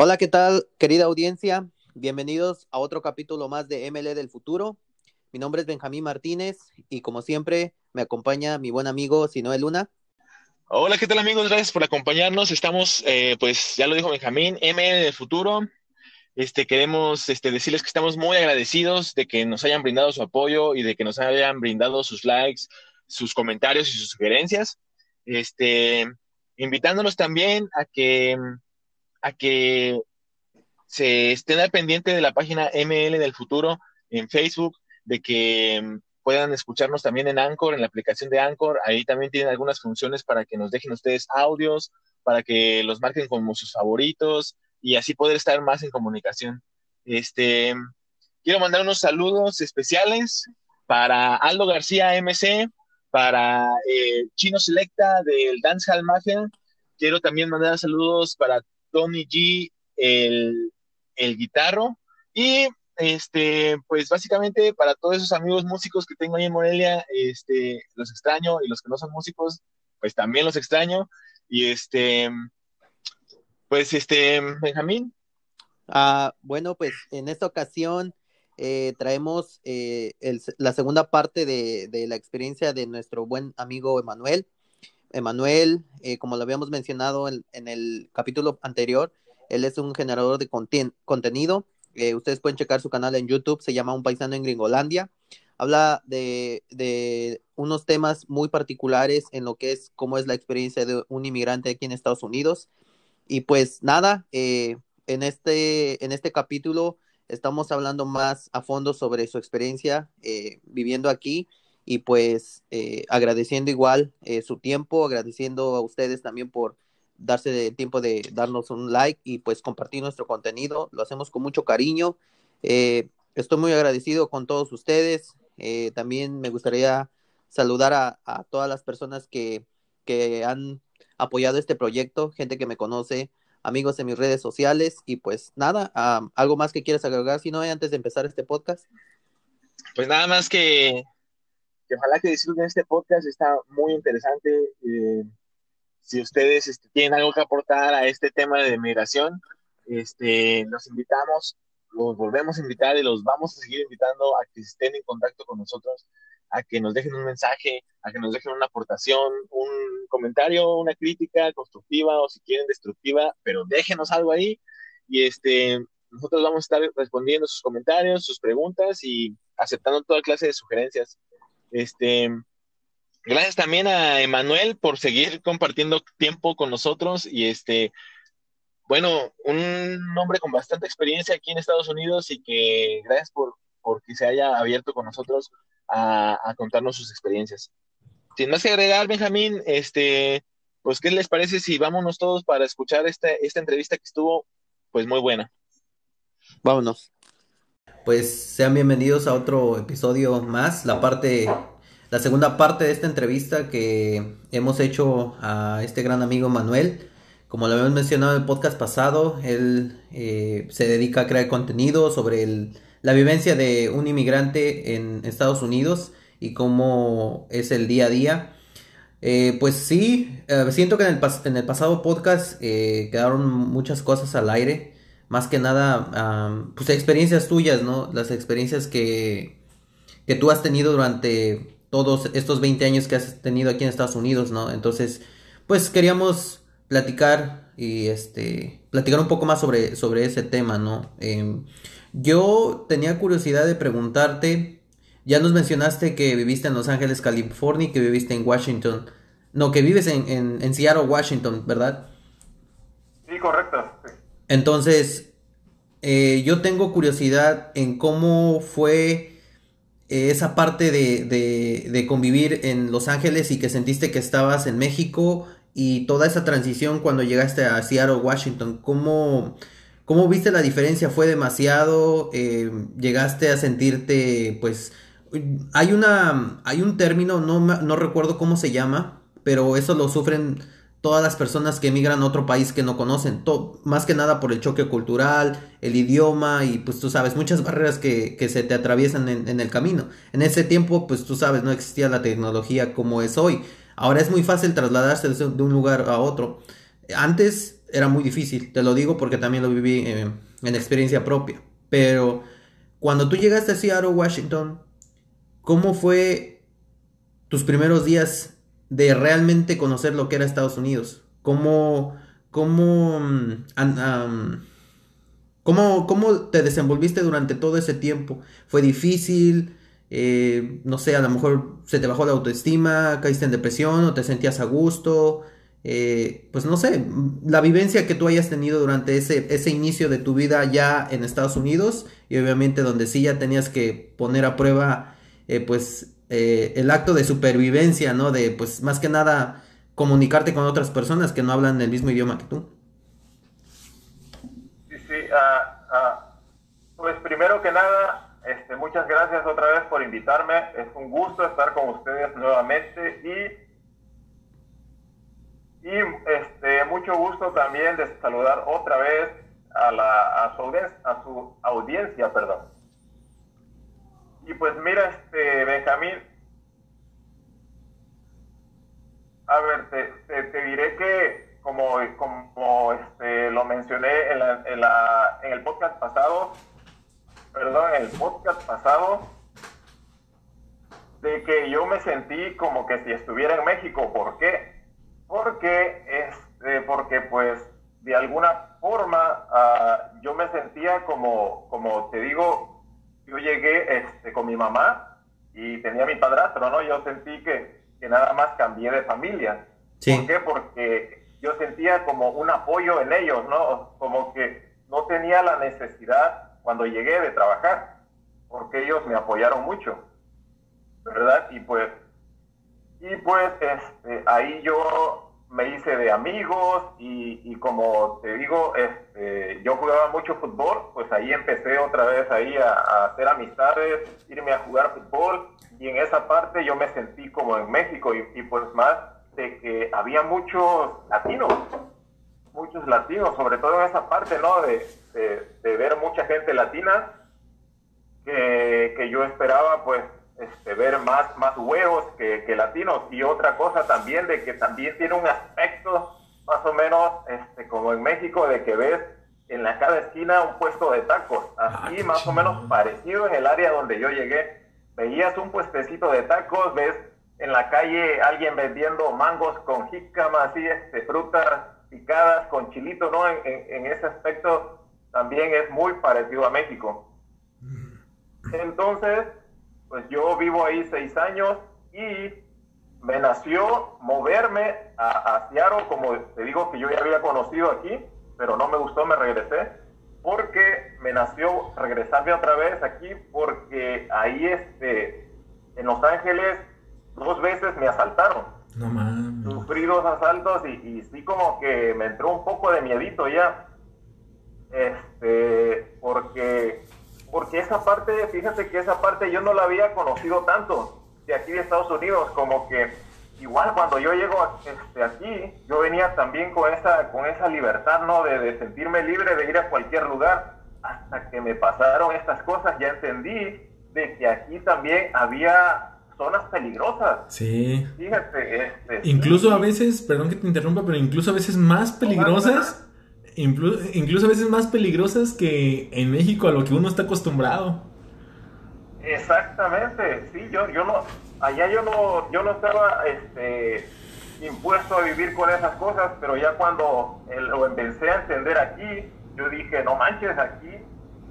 Hola, ¿qué tal, querida audiencia? Bienvenidos a otro capítulo más de ML del futuro. Mi nombre es Benjamín Martínez y como siempre me acompaña mi buen amigo Sinoel Luna. Hola, ¿qué tal amigos? Gracias por acompañarnos. Estamos, eh, pues ya lo dijo Benjamín, ML del futuro. Este, queremos este, decirles que estamos muy agradecidos de que nos hayan brindado su apoyo y de que nos hayan brindado sus likes, sus comentarios y sus sugerencias. Este, invitándolos también a que a que se estén al pendiente de la página ML del futuro en Facebook, de que mm, puedan escucharnos también en Anchor, en la aplicación de Anchor. Ahí también tienen algunas funciones para que nos dejen ustedes audios, para que los marquen como sus favoritos y así poder estar más en comunicación. Este, quiero mandar unos saludos especiales para Aldo García MC, para eh, Chino Selecta del Dancehall Mafia. Quiero también mandar saludos para Tony G, el, el guitarro. Y este, pues básicamente para todos esos amigos músicos que tengo ahí en Morelia, este, los extraño y los que no son músicos, pues también los extraño. Y este, pues este, Benjamín. Ah, bueno, pues en esta ocasión eh, traemos eh, la segunda parte de, de, la experiencia de nuestro buen amigo Emanuel. Emanuel, eh, como lo habíamos mencionado en, el capítulo anterior, él es un generador de contenido. Eh, ustedes pueden checar su canal en YouTube, se llama Un Paisano en Gringolandia. Habla de, unos temas muy particulares en lo que es cómo es la experiencia de un inmigrante aquí en Estados Unidos. Y pues nada, eh, en, este, en este capítulo estamos hablando más a fondo sobre su experiencia viviendo aquí y pues eh, agradeciendo igual eh, su tiempo, agradeciendo a ustedes también por darse el tiempo de darnos un like y pues compartir nuestro contenido. Lo hacemos con mucho cariño. Eh, estoy muy agradecido con todos ustedes. también me gustaría saludar a, a todas las personas que, que, han apoyado este proyecto, gente que me conoce, amigos en mis redes sociales y pues nada, algo más que quieras agregar, si no, antes de empezar este podcast. Pues nada más que que ojalá que disfruten este podcast, está muy interesante. Eh, si ustedes este, tienen algo que aportar a este tema de migración, este, los invitamos, los volvemos a invitar y los vamos a seguir invitando a que estén en contacto con nosotros, a que nos dejen un mensaje, a que nos dejen una aportación, un comentario, una crítica constructiva o si quieren destructiva, pero déjenos algo ahí y este, nosotros vamos a estar respondiendo sus comentarios, sus preguntas y aceptando toda clase de sugerencias. Este, gracias también a Emanuel por seguir compartiendo tiempo con nosotros y este, bueno, un hombre con bastante experiencia aquí en Estados Unidos y que gracias por, que se haya abierto con nosotros a, contarnos sus experiencias. Sin más que agregar, Benjamín, este, pues, ¿qué les parece si vámonos todos para escuchar esta, esta entrevista que estuvo, pues, muy buena? Vámonos pues sean bienvenidos a otro episodio más, la parte, la segunda parte de esta entrevista que hemos hecho a este gran amigo Manuel. Como lo habíamos mencionado en el podcast pasado, él eh, se dedica a crear contenido sobre la vivencia de un inmigrante en Estados Unidos y cómo es el día a día. Eh, pues sí, eh, siento que en el, en el pasado podcast quedaron muchas cosas al aire más que nada, pues experiencias tuyas, ¿no? Las experiencias que, que tú has tenido durante todos estos 20 años que has tenido aquí en Estados Unidos, ¿no? Entonces, pues queríamos platicar y este, platicar un poco más sobre, sobre ese tema, ¿no? Em, yo tenía curiosidad de preguntarte, ya nos mencionaste que viviste en Los Ángeles, California, que viviste en Washington, no, que vives en, en, en Seattle, Washington, ¿verdad? Sí, correcto. Entonces, eh, yo tengo curiosidad en cómo fue eh, esa parte de, convivir en Los Ángeles y que sentiste que estabas en México y toda esa transición cuando llegaste a Seattle, Washington. ¿Cómo, cómo viste la diferencia? ¿Fue demasiado? Eh, ¿Llegaste a sentirte, pues, hay una, hay un término, no, no recuerdo cómo se llama, pero eso lo sufren todas las personas que emigran a otro país que no conocen, más que nada por el choque cultural, el idioma y pues tú sabes, muchas barreras que, se te atraviesan en, el camino. En ese tiempo, pues tú sabes, no existía la tecnología como es hoy. Ahora es muy fácil trasladarse de un lugar a otro. Antes era muy difícil, te lo digo porque también lo viví eh, en experiencia propia. Pero cuando tú llegaste a Seattle, Washington, ¿cómo fue tus primeros días de realmente conocer lo que era Estados Unidos? ¿Cómo, cómo, mm, cómo, cómo te desenvolviste durante todo ese tiempo? ¿Fue difícil? Eh, no sé, a lo mejor se te bajó la autoestima, caíste en depresión o te sentías a gusto. Eh, pues no sé, la vivencia que tú hayas tenido durante ese, ese inicio de tu vida ya en Estados Unidos y obviamente donde sí ya tenías que poner a prueba eh, pues el acto de supervivencia, ¿no? De pues más que nada comunicarte con otras personas que no hablan el mismo idioma que tú. Sí, sí, ah, ah, pues primero que nada este, muchas gracias otra vez por invitarme. Es un gusto estar con ustedes nuevamente y, y este, mucho gusto también de saludar otra vez a, la, a, su, a su audiencia. Perdón. Y pues mira, este, Benjamín, a ver, te, te, diré que como, como este, lo mencioné en, la, en, la, en el podcast pasado, perdón, en el podcast pasado, de que yo me sentí como que si estuviera en México. ¿Por qué? Porque, este, porque pues, de alguna forma, uh, yo me sentía como, como te digo, yo llegué este, con mi mamá y tenía mi padrastro, ¿no? Yo sentí que, que nada más cambié de familia. Sí. ¿Por qué? Porque yo sentía como un apoyo en ellos, ¿no? Como que no tenía la necesidad cuando llegué de trabajar, porque ellos me apoyaron mucho, ¿verdad? Y pues, y pues este, ahí yo me hice de amigos y, como te digo, este, yo jugaba mucho fútbol, pues ahí empecé otra vez ahí a, hacer amistades, irme a jugar fútbol y en esa parte yo me sentí como en México y, y pues más de que había muchos latinos, muchos latinos, sobre todo en esa parte, ¿no? De, de, ver mucha gente latina, que, que yo esperaba pues este, ver más, más huevos que, que, latinos. Y otra cosa también, de que también tiene un aspecto más o menos este, como en México, de que ves en la cada esquina un puesto de tacos, así ah, más o menos parecido en el área donde yo llegué. Veías un puestecito de tacos, ves en la calle alguien vendiendo mangos con jícama, así, este, frutas picadas con chilito, ¿no? En, en, ese aspecto también es muy parecido a México. Entonces, pues yo vivo ahí seis años y me nació moverme a, a Seattle, como te digo que yo ya había conocido aquí, pero no me gustó, me regresé, porque me nació regresarme otra vez aquí, porque ahí este, en Los Ángeles dos veces me asaltaron. No mames. Sufrí dos asaltos y, y sí como que me entró un poco de miedito ya este, porque, porque esa parte, fíjate que esa parte yo no la había conocido tanto de aquí de Estados Unidos, como que igual cuando yo llego este, aquí, yo venía también con esa, con esa libertad, ¿no? De, de, sentirme libre de ir a cualquier lugar. Hasta que me pasaron estas cosas, ya entendí de que aquí también había zonas peligrosas. Sí. Fíjate, este, Incluso a veces, perdón que te interrumpa, pero incluso a veces más peligrosas incluso a veces más peligrosas que en México a lo que uno está acostumbrado. Exactamente, sí, yo, yo no, allá yo no, yo no estaba este, impuesto a vivir con esas cosas, pero ya cuando lo empecé a entender aquí, yo dije, no manches, aquí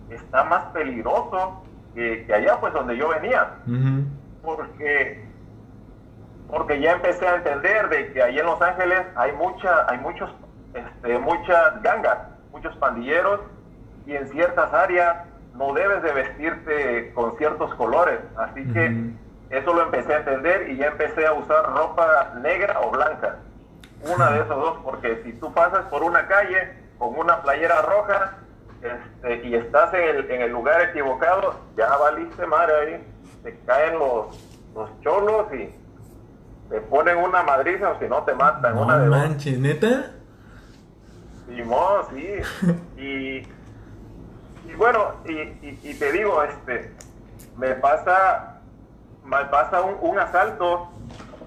está más peligroso que, allá, pues donde yo venía. Porque porque ya empecé a entender de que ahí en Los Ángeles hay mucha, hay muchos este, muchas gangas, muchos pandilleros y en ciertas áreas no debes de vestirte con ciertos colores. Así que eso lo empecé a entender y ya empecé a usar ropa negra o blanca. Una de esos dos, porque si tú pasas por una calle con una playera roja este, y estás en el, en el, lugar equivocado, ya valiste madre ahí. Te caen los, los cholos y te ponen una madriza o si no te matan. No una de manches, ¿neta? Simón, sí. Y, y bueno, y, y, te digo, este, me pasa, me pasa un, un asalto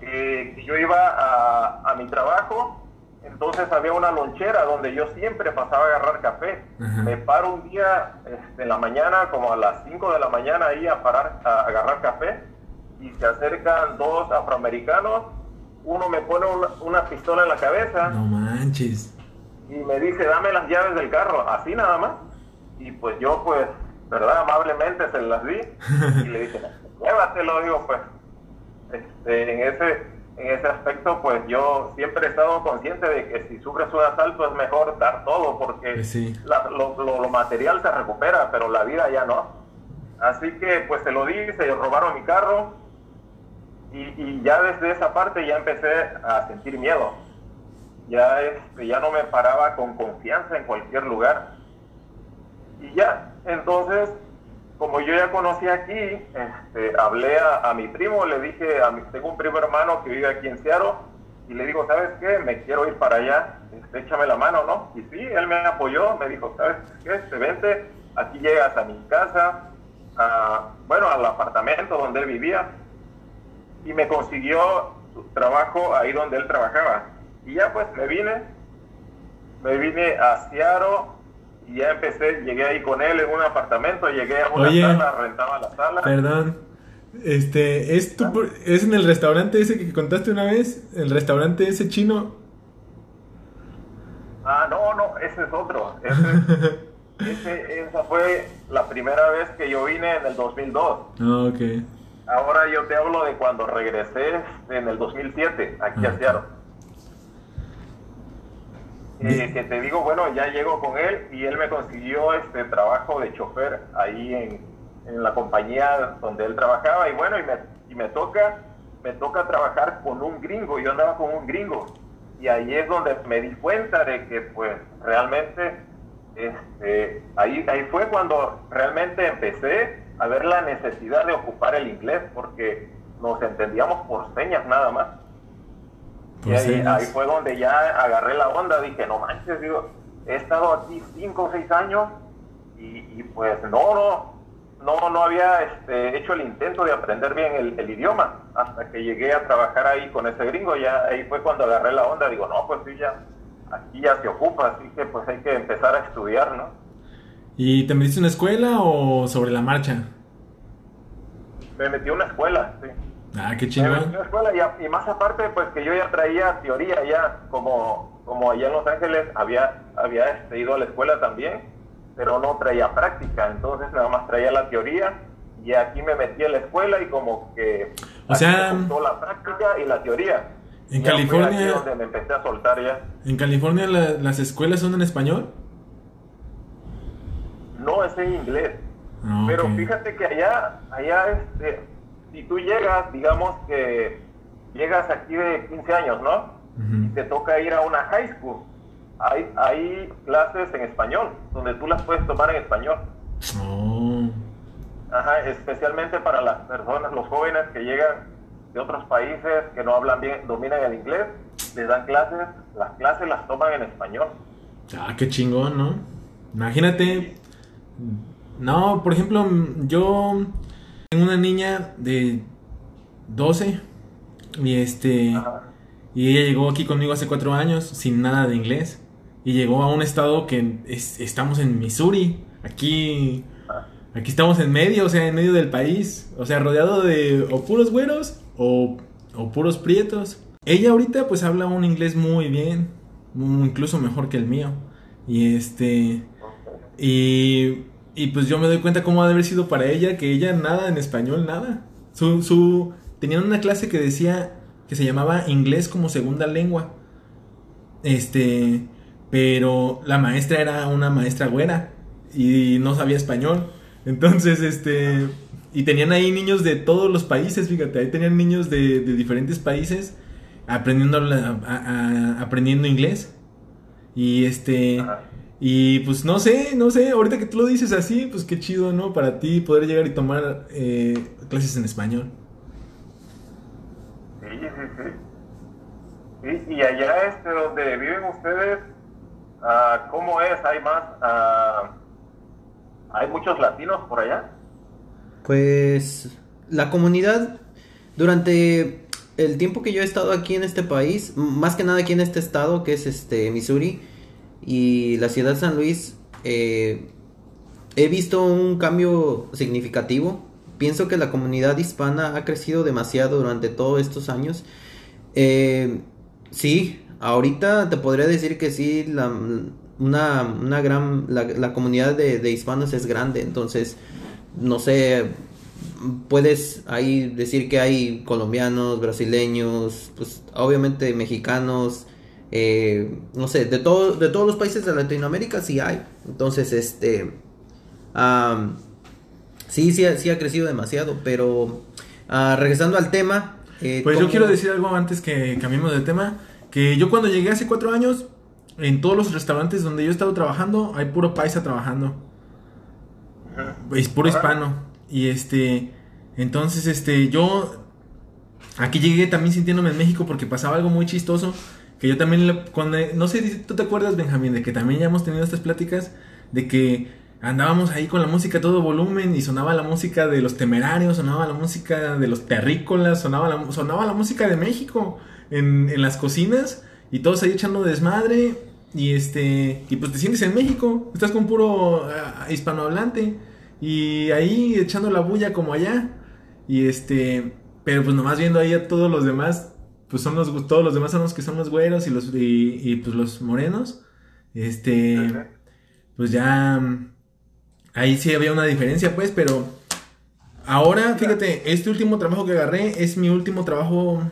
que yo iba a, a, mi trabajo entonces había una lonchera donde yo siempre pasaba a agarrar café. Me paro un día este, en la mañana, como a las 5 de la mañana, ahí a parar a agarrar café y se acercan dos afroamericanos. Uno me pone una, pistola en la cabeza. No manches. Y me dice, dame las llaves del carro, así nada más. Y pues yo, pues, ¿verdad? Amablemente se las di. y le dije, llévatelo, digo, pues, este, en ese en ese aspecto, pues yo siempre he estado consciente de que si sufres un asalto es mejor dar todo, porque pues lo, material se recupera, pero la vida ya no. Así que pues se lo di, se robaron mi carro y, ya desde esa parte ya empecé a sentir miedo. Ya, este, ya no me paraba con confianza en cualquier lugar. Y ya, entonces como yo ya conocí aquí, este, hablé a, mi primo, le dije, a mi, tengo un primo hermano que vive aquí en Seattle, y le digo, ¿sabes qué? Me quiero ir para allá, este, échame la mano, ¿no? Y sí, él me apoyó, me dijo, ¿sabes qué? Te vente, aquí llegas a mi casa, bueno, al apartamento donde él vivía, y me consiguió trabajo ahí donde él trabajaba. Y ya pues me vine, me vine a Seattle, y ya empecé, llegué ahí con él en un apartamento, llegué a una sala, rentaba la sala. Perdón. Este, ¿es, tu, ¿es en el restaurante ese que contaste una vez? ¿El restaurante ese chino? Ah, no, no, ese es otro. Ese, esa fue la primera vez que yo vine en el 2002. Ah, ok. Ahora yo te hablo de cuando regresé en el 2007, aquí a Seattle. Eh, que te digo, bueno, ya llego con él y él me consiguió este trabajo de chofer ahí en, la compañía donde él trabajaba y bueno, y me, y me toca me toca trabajar con un gringo, yo andaba con un gringo y ahí es donde me di cuenta de que pues realmente este, ahí, ahí fue cuando realmente empecé a ver la necesidad de ocupar el inglés porque nos entendíamos por señas nada más. Y ahí, fue donde ya agarré la onda, dije, no manches, digo, he estado aquí cinco o seis años y, pues no, no, no, no había este, hecho el intento de aprender bien el, idioma hasta que llegué a trabajar ahí con ese gringo, ya ahí fue cuando agarré la onda, digo, no, pues sí, ya, aquí ya se ocupa, así que pues hay que empezar a estudiar, ¿no? ¿Y te metiste en una escuela o sobre la marcha? Me metí a una escuela, sí. Ah, qué chingón. y, más aparte, pues que yo ya traía teoría ya, como, como allá en Los Ángeles había, había este, ido a la escuela también, pero no traía práctica, entonces nada más traía la teoría y aquí me metí a la escuela y como que... O sea... la práctica y la teoría. En California... donde me empecé a soltar ya. ¿En California las escuelas son en español? No, es en inglés. Ah, pero fíjate que allá, allá este, si tú llegas, digamos que llegas aquí de 15 años, ¿no? Y te toca ir a una high school. Hay, hay clases en español, donde tú las puedes tomar en español. Oh. Ajá, especialmente para las personas, los jóvenes que llegan de otros países que no hablan bien, dominan el inglés, les dan clases, las clases las toman en español. Ah, qué chingón, ¿no? Imagínate. No, por ejemplo, yo una niña de 12 y este y ella llegó aquí conmigo hace cuatro años sin nada de inglés y llegó a un estado que estamos en Missouri, aquí aquí estamos en medio, o sea, en medio del país, o sea, rodeado de o puros güeros o, o puros prietos. Ella ahorita pues habla un inglés muy bien, incluso mejor que el mío. Y este y y pues yo me doy cuenta cómo ha de haber sido para ella, que ella nada en español, nada. Su, su, tenían una clase que decía, que se llamaba inglés como segunda lengua. Este, pero la maestra era una maestra güera y no sabía español. Entonces, este, y tenían ahí niños de todos los países, fíjate, ahí tenían niños de, diferentes países aprendiendo, aprendiendo inglés. Y este, y pues no sé, no sé, ahorita que tú lo dices así, pues qué chido, ¿no? Para ti poder llegar y tomar eh, clases en español. Sí, sí, sí. Y, allá este, donde viven ustedes, uh, ¿cómo es? ¿Hay más? Uh, ¿Hay muchos latinos por allá? Pues la comunidad durante el tiempo que yo he estado aquí en este país, más que nada aquí en este estado que es este Missouri y la ciudad de San Luis, eh, he visto un cambio significativo. Pienso que la comunidad hispana ha crecido demasiado durante todos estos años. Eh, sí, ahorita te podría decir que sí, la, una, gran, la, comunidad de, hispanos es grande, entonces, no sé, puedes ahí decir que hay colombianos, brasileños, pues obviamente mexicanos, eh, no sé, de, todo, de todos los países de Latinoamérica sí hay, entonces, este, sí, sí, sí ha crecido demasiado, pero ah, regresando al tema. Eh, pues yo quiero decir algo antes que cambiemos de tema, que yo cuando llegué hace cuatro años, en todos los restaurantes donde yo he estado trabajando, hay puro paisa trabajando. Es puro hispano. Y este, entonces, este, yo aquí llegué también sintiéndome en México porque pasaba algo muy chistoso. Que yo también, cuando, no sé si tú te acuerdas, Benjamín, de que también ya hemos tenido estas pláticas, de que andábamos ahí con la música a todo volumen y sonaba la música de los temerarios, sonaba la música de los terrícolas, sonaba la, sonaba la música de México en, en las cocinas y todos ahí echando desmadre y este, y pues te sientes en México, estás con puro uh, hispanohablante y ahí echando la bulla como allá. Y este, pero pues nomás viendo ahí a todos los demás, pues son los todos los demás son los que son los güeros y los y, pues los morenos. Este, pues ya ahí sí había una diferencia, pues, pero ahora, fíjate, este último trabajo que agarré es mi último trabajo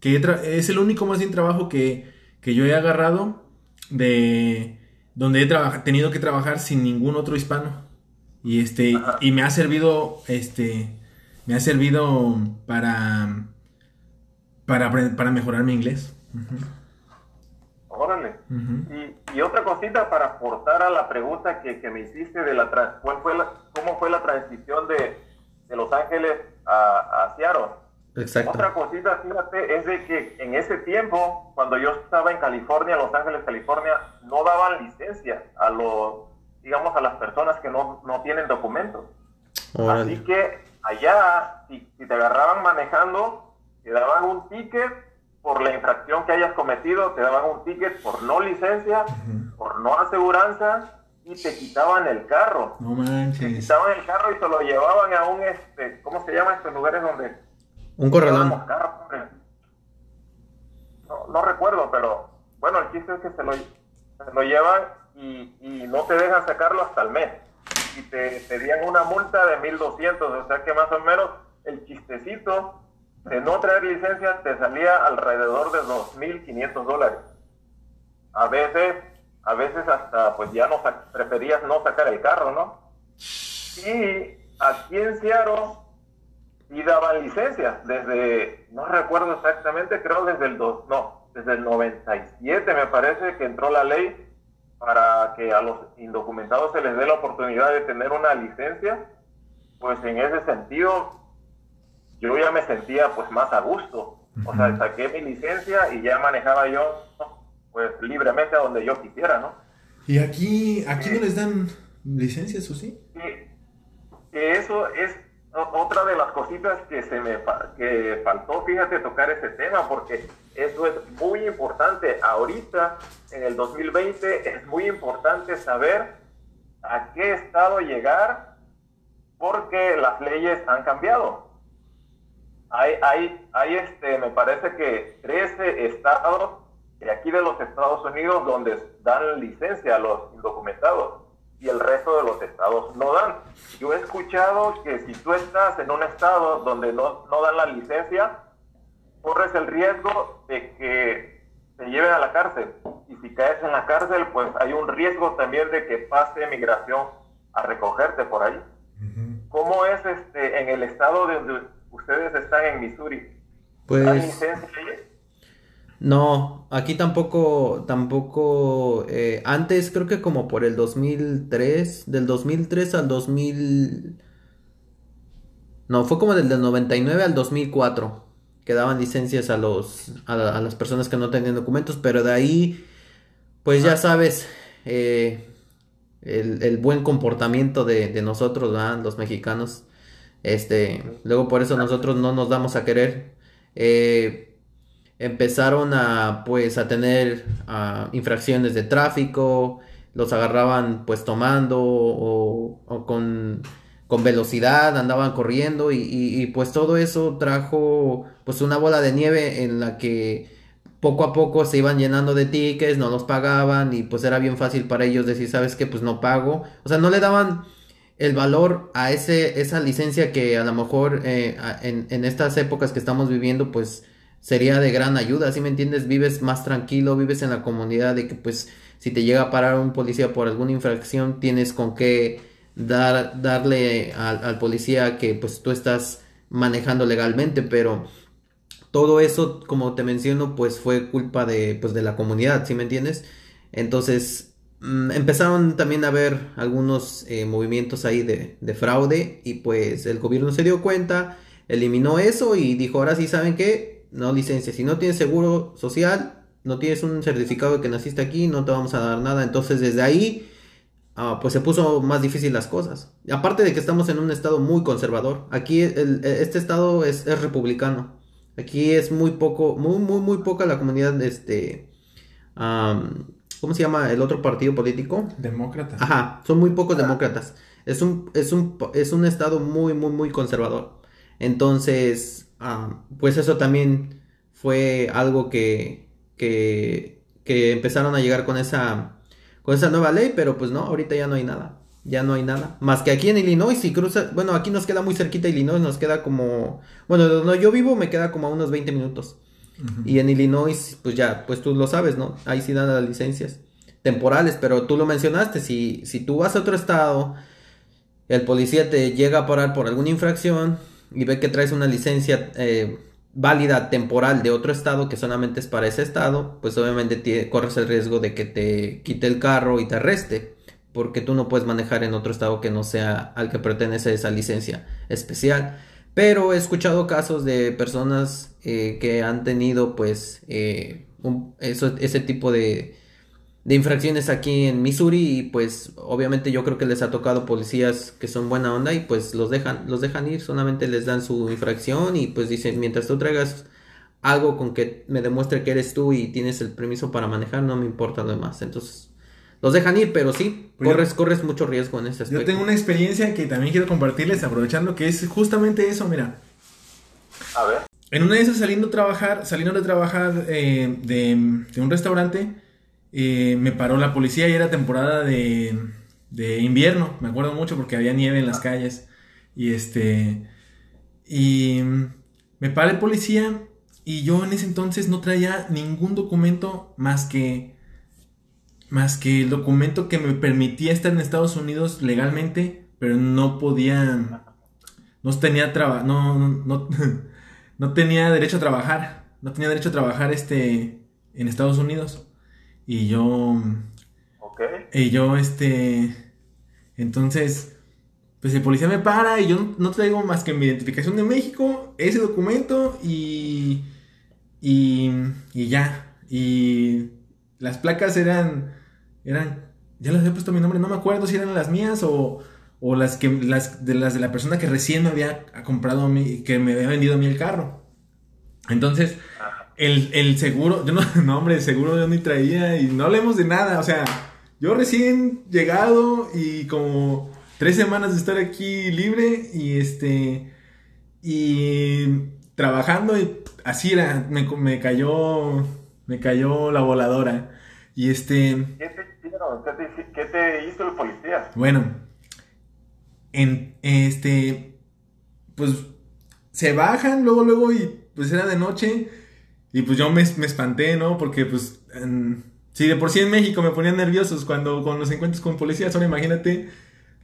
que es el único más bien trabajo que, que yo he agarrado de donde he tenido que trabajar sin ningún otro hispano. Y este y me ha servido este me ha servido para para, para mejorar mi inglés. Órale. y, otra cosita para aportar a la pregunta que, me hiciste de la, ¿cuál fue la cómo fue la transición de, de Los Ángeles a, a Seattle. Otra cosita, fíjate, es de que en ese tiempo, cuando yo estaba en California, Los Ángeles, California, no daban licencia a los, digamos, a las personas que no, no tienen documentos. Así que allá, si, te agarraban manejando, te daban un ticket por la infracción que hayas cometido, te daban un ticket por no licencia, por no aseguranza y te quitaban el carro. No manches. Te quitaban el carro y se lo llevaban a un, este, ¿cómo se llama estos lugares donde un corralón. No, no, recuerdo, pero bueno, el chiste es que se lo, lo llevan y, y, no te dejan sacarlo hasta el mes. Y te pedían una multa de 1200, o sea que más o menos el chistecito de no traer licencia te salía alrededor de 2500 dólares. A veces, a veces hasta pues ya no preferías no sacar el carro, ¿no? Y aquí en Seattle y daban licencias desde, no recuerdo exactamente, creo desde el dos, no, desde el 97 me parece que entró la ley para que a los indocumentados se les dé la oportunidad de tener una licencia, pues en ese sentido yo ya me sentía pues más a gusto. O sea, saqué mi licencia y ya manejaba yo pues libremente a donde yo quisiera, ¿no? ¿Y aquí, aquí no les dan licencias o sí? sí? Eso es otra de las cositas que se me que faltó, fíjate, tocar ese tema, porque eso es muy importante. Ahorita, en el 2020, es muy importante saber a qué estado llegar, porque las leyes han cambiado. Hay, hay, hay este, me parece que 13 estados de aquí de los Estados Unidos donde dan licencia a los indocumentados y el resto de los estados no dan. Yo he escuchado que si tú estás en un estado donde no, no dan la licencia, corres el riesgo de que te lleven a la cárcel. Y si caes en la cárcel, pues hay un riesgo también de que pase migración a recogerte por ahí. ¿Cómo es este en el estado donde ustedes están en Missouri? Pues... ¿Dan licencia ahí? No, aquí tampoco, tampoco, eh, antes creo que como por el 2003, del 2003 al 2000, no, fue como del, del 99 al 2004, que daban licencias a los, a, las personas que no tenían documentos, pero de ahí, pues ya sabes, eh, el, buen comportamiento de, de nosotros, los mexicanos, este, luego por eso nosotros no nos damos a querer, eh, empezaron a pues a tener infracciones de tráfico, los agarraban pues tomando o, con, con, velocidad, andaban corriendo y, y, pues todo eso trajo pues una bola de nieve en la que poco a poco se iban llenando de tickets, no los pagaban y pues era bien fácil para ellos decir, ¿sabes qué? Pues no pago. O sea, no le daban el valor a ese, esa licencia que a lo mejor eh, en, en, estas épocas que estamos viviendo, pues sería de gran ayuda, ¿sí me entiendes? Vives más tranquilo, vives en la comunidad de que pues si te llega a parar un policía por alguna infracción, tienes con qué dar, darle al, policía que pues tú estás manejando legalmente, pero todo eso, como te menciono, pues fue culpa de, pues, de la comunidad, ¿sí me entiendes? Entonces, empezaron también a haber algunos eh, movimientos ahí de, de, fraude y pues el gobierno se dio cuenta, eliminó eso y dijo, ahora sí, ¿saben qué? No licencia, si no tienes seguro social, no tienes un certificado de que naciste aquí, no te vamos a dar nada. Entonces, desde ahí... Ah, pues se puso más difícil las cosas. Aparte de que estamos en un estado muy conservador. Aquí este estado es, es republicano. Aquí es muy poco, muy, muy, muy poca la comunidad, este, ¿cómo se llama el otro partido político? Demócratas. Ajá, son muy pocos demócratas. Es un, es un, es un estado muy, muy, muy conservador. Entonces, pues eso también fue algo que, que, que empezaron a llegar con esa, con esa nueva ley, pero pues no, ahorita ya no hay nada ya no hay nada. Más que aquí en Illinois, si cruza, bueno, aquí nos queda muy cerquita Illinois, nos queda como, bueno, donde yo vivo me queda como a unos 20 minutos. Y en Illinois, pues ya, pues tú lo sabes, ¿no? Ahí sí dan las licencias temporales, pero tú lo mencionaste, si, si tú vas a otro estado, el policía te llega a parar por alguna infracción y ve que traes una licencia eh, válida temporal de otro estado que solamente es para ese estado, pues obviamente corres el riesgo de que te quite el carro y te arreste porque tú no puedes manejar en otro estado que no sea al que pertenece esa licencia especial. Pero he escuchado casos de personas eh, que han tenido pues eh, ese tipo de, de, infracciones aquí en Missouri y pues obviamente yo creo que les ha tocado policías que son buena onda y pues los dejan, los dejan ir, solamente les dan su infracción y pues dicen mientras tú traigas algo con que me demuestre que eres tú y tienes el permiso para manejar, no me importa lo demás. Entonces los dejan ir, pero sí, pues corres, corres mucho riesgo en ese aspecto. Yo tengo una experiencia que también quiero compartirles, aprovechando que es justamente eso, mira. A ver. En una de esas saliendo a trabajar, saliendo de trabajar eh, de, un restaurante, eh, me paró la policía y era temporada de, de invierno, me acuerdo mucho porque había nieve en las calles. Y este. Y me para el policía y yo en ese entonces no traía ningún documento más que más que el documento que me permitía estar en Estados Unidos legalmente, pero no podía, no tenía traba, no, no, no, tenía derecho a trabajar, no tenía derecho a trabajar este, en Estados Unidos. Y yo, y yo, este, entonces, pues el policía me para y yo no traigo más que mi identificación de México, ese documento y, y, y ya. Y las placas eran eran, ya les había puesto mi nombre, no me acuerdo si eran las mías o, o las que las de las de la persona que recién me había comprado a mí, que me había vendido a mí el carro. Entonces, el, el seguro, yo no, no, hombre, seguro yo ni traía y no hablemos de nada, o sea, yo recién llegado y como tres semanas de estar aquí libre y este, y trabajando y así era, me, me cayó, me cayó la voladora. Y este... ¿Qué te ¿Qué te, hizo el policía? Bueno, en este... Pues se bajan luego, luego y pues era de noche y pues yo me, espanté, ¿no? Porque pues... si de por sí en México me ponían nerviosos cuando con los encuentros con policías, ahora imagínate,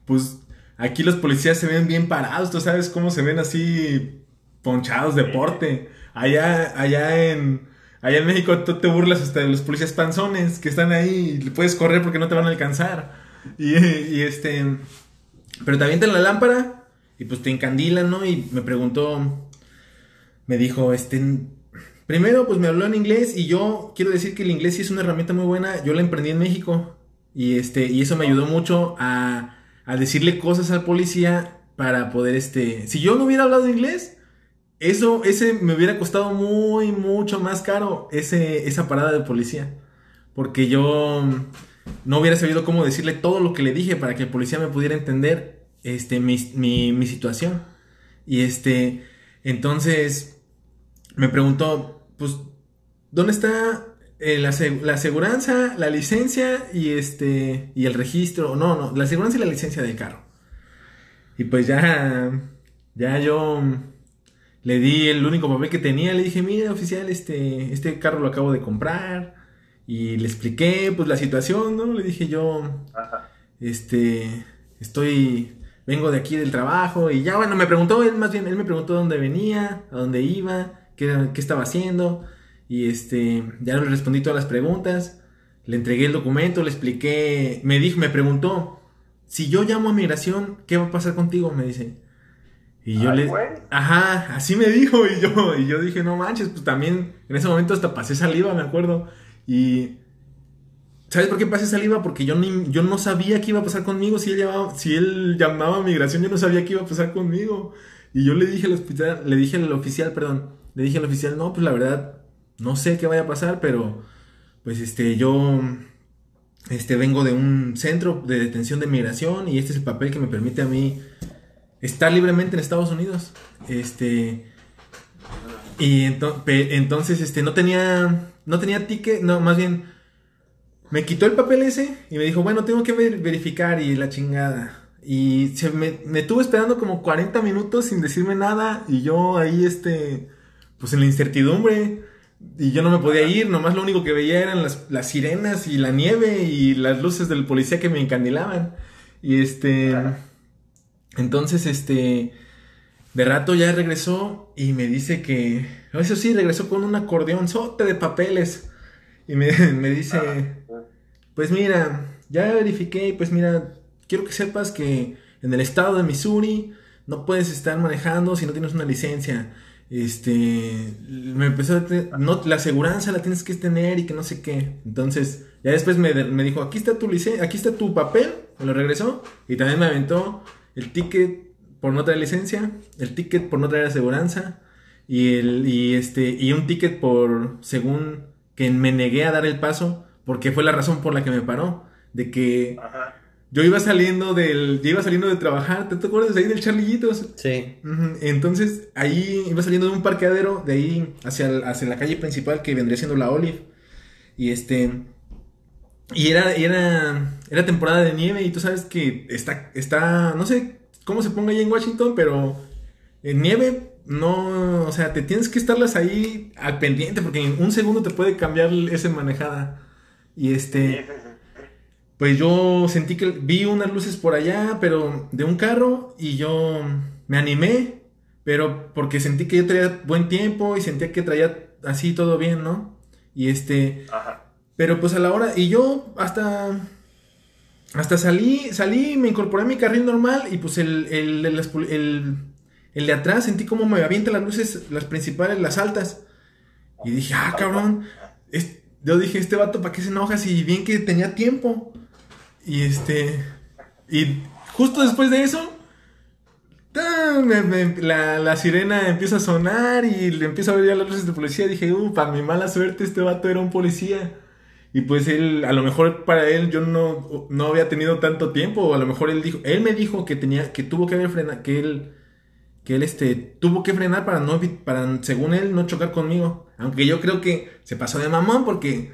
pues aquí los policías se ven bien parados, tú sabes cómo se ven así ponchados de porte. Allá, allá en, Allá en México tú te burlas hasta de los policías panzones que están ahí puedes correr porque no te van a alcanzar. Y, este. Pero te avientan la lámpara y pues te encandilan, ¿no? Y me preguntó. Me dijo, este. Primero, pues me habló en inglés y yo quiero decir que el inglés sí es una herramienta muy buena. Yo la emprendí en México y este y eso me ayudó mucho a, a decirle cosas al policía para poder este. Si yo no hubiera hablado inglés, eso, ese me hubiera costado muy, mucho más caro, ese, esa parada de policía. Porque yo no hubiera sabido cómo decirle todo lo que le dije para que el policía me pudiera entender este, mi, mi situación. Y este, entonces me preguntó, pues, ¿dónde está eh, la, la aseguranza, la licencia y este y el registro? No, no, la aseguranza y la licencia del carro. Y pues ya, ya yo le di el único papel que tenía, le dije, mira, oficial, este, este carro lo acabo de comprar. Y le expliqué, pues, la situación, ¿no? Le dije yo, este, estoy, vengo de aquí del trabajo. Y ya, bueno, me preguntó, él más bien, él me preguntó dónde venía, a dónde iba, qué, qué estaba haciendo. Y este, ya le respondí todas las preguntas. Le entregué el documento, le expliqué, me dijo, me preguntó, si yo llamo a migración, ¿qué va a pasar contigo? Me dice. Y yo le... Ajá, así me dijo y yo, y yo dije, no manches, pues también en ese momento hasta pasé saliva, me acuerdo. Y... ¿Sabes por qué pasé saliva? Porque yo, ni, yo no sabía qué iba a pasar conmigo. Si él, llamaba, si él llamaba a migración, yo no sabía qué iba a pasar conmigo. Y yo le dije al hospital, le dije al oficial, perdón, le dije al oficial, no, pues la verdad, no sé qué vaya a pasar, pero pues este, yo este, vengo de un centro de detención de migración y este es el papel que me permite a mí estar libremente en Estados Unidos. Este, y entonces, este, no tenía, no tenía ticket, no, más bien, me quitó el papel ese y me dijo, bueno, tengo que verificar y la chingada. Y se me, me tuvo esperando como 40 minutos sin decirme nada y yo ahí, este, pues en la incertidumbre. Y yo no me podía ir, nomás lo único que veía eran las, las sirenas y la nieve y las luces del policía que me encandilaban. Y este... Entonces, este... De rato ya regresó y me dice que... Eso sí, regresó con un acordeón sote de papeles. Y me, me dice... Pues mira, ya verifiqué pues mira, quiero que sepas que en el estado de Missouri no puedes estar manejando si no tienes una licencia este, me empezó a no, la aseguranza la tienes que tener y que no sé qué. Entonces, ya después me, dijo, aquí está tu licencia, aquí está tu papel, me lo regresó y también me aventó el ticket por no traer licencia, el ticket por no traer aseguranza y el y este y un ticket por según que me negué a dar el paso porque fue la razón por la que me paró de que yo iba saliendo del, yo iba saliendo de trabajar, ¿te, acuerdas de ahí del Charlillitos? Sí. Entonces, ahí iba saliendo de un parqueadero, de ahí hacia, hacia la calle principal que vendría siendo la Olive. Y este, y era, era, era temporada de nieve y tú sabes que está, está, no sé cómo se ponga ahí en Washington, pero en nieve no, o sea, te tienes que estarlas ahí al pendiente porque en un segundo te puede cambiar esa manejada. Y este pues yo sentí que vi unas luces por allá, pero de un carro y yo me animé, pero porque sentí que yo traía buen tiempo y sentía que traía así todo bien, ¿no? Y este, pero pues a la hora, y yo hasta, hasta salí, salí, me incorporé a mi carril normal y pues el, el, el, de atrás sentí como me avienta las luces, las principales, las altas. Y dije, ah, cabrón, yo dije, este vato, ¿para qué se enoja si bien que tenía tiempo? Y este. Y justo después de eso. la, sirena empieza a sonar y le empieza a ver ya las luces de policía. Dije, uh, para mi mala suerte, este vato era un policía. Y pues él, a lo mejor para él yo no, no había tenido tanto tiempo. O a lo mejor él dijo, él me dijo que tenía, que tuvo que haber frenado, que él, que él este, tuvo que frenar para no, para, según él, no chocar conmigo. Aunque yo creo que se pasó de mamón porque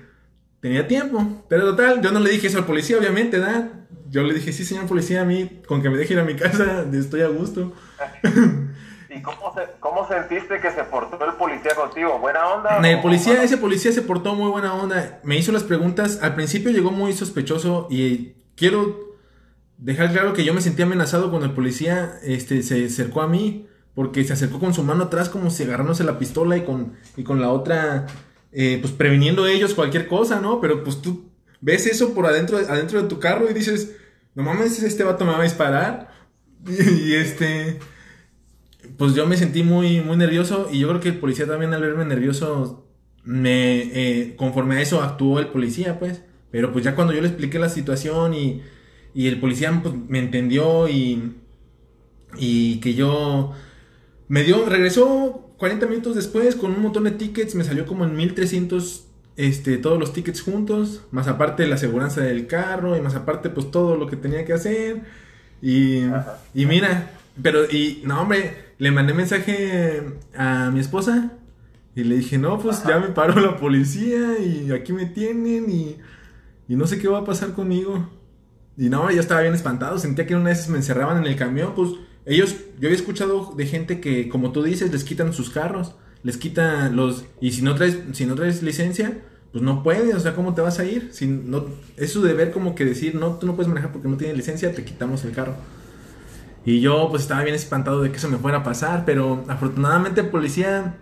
tenía tiempo. Pero total, yo no le dije eso al policía, obviamente, ¿verdad? Yo le dije, sí, señor policía, a mí, con que me deje ir a mi casa, estoy a gusto. ¿Y cómo, sentiste que se portó el policía contigo? ¿Buena onda? El policía, ese policía se portó muy buena onda. Me hizo las preguntas. Al principio llegó muy sospechoso y quiero dejar claro que yo me sentí amenazado cuando el policía este, se acercó a mí. Porque se acercó con su mano atrás como si agarrándose la pistola y con, y con la otra eh, pues previniendo ellos cualquier cosa, ¿no? Pero pues tú ves eso por adentro, adentro de tu carro y dices, no mames, este vato me va a disparar. Y, este, pues yo me sentí muy, muy nervioso y yo creo que el policía también al verme nervioso, me, eh, conforme a eso actuó el policía, pues. Pero pues ya cuando yo le expliqué la situación y, y el policía pues, me entendió y, y que yo me dio, regresó 40 minutos después, con un montón de tickets, me salió como en 1300 este, todos los tickets juntos, más aparte la aseguranza del carro, y más aparte, pues todo lo que tenía que hacer. Y, y mira, pero, y no, hombre, le mandé mensaje a mi esposa y le dije, no, pues ya me paró la policía y aquí me tienen y, y no sé qué va a pasar conmigo. Y no, yo estaba bien espantado, sentía que una vez me encerraban en el camión, pues ellos, yo había escuchado de gente que, como tú dices, les quitan sus carros, les quitan los, y si no traes, si no traes licencia, pues no puedes, o sea, ¿cómo te vas a ir? Si no, es su deber como que decir, no, tú no puedes manejar porque no tienes licencia, te quitamos el carro. Y yo pues estaba bien espantado de que eso me fuera a pasar, pero afortunadamente el policía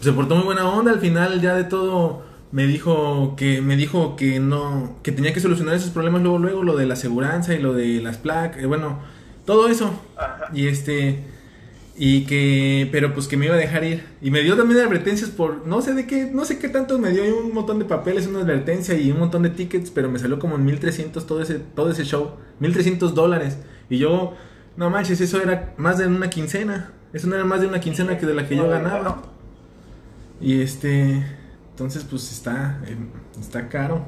se portó muy buena onda, al final ya de todo me dijo que me dijo que no que tenía que solucionar esos problemas luego luego lo de la aseguranza y lo de las placas, eh, bueno, todo eso. Y este y que pero pues que me iba a dejar ir. Y me dio también advertencias por no sé de qué no sé qué tanto me dio un montón de papeles una advertencia y un montón de tickets pero me salió como en 1300 todo ese todo ese show 1300 dólares y yo no manches eso era más de una quincena eso no era más de una quincena que de la que yo ganaba y este entonces pues está eh, está caro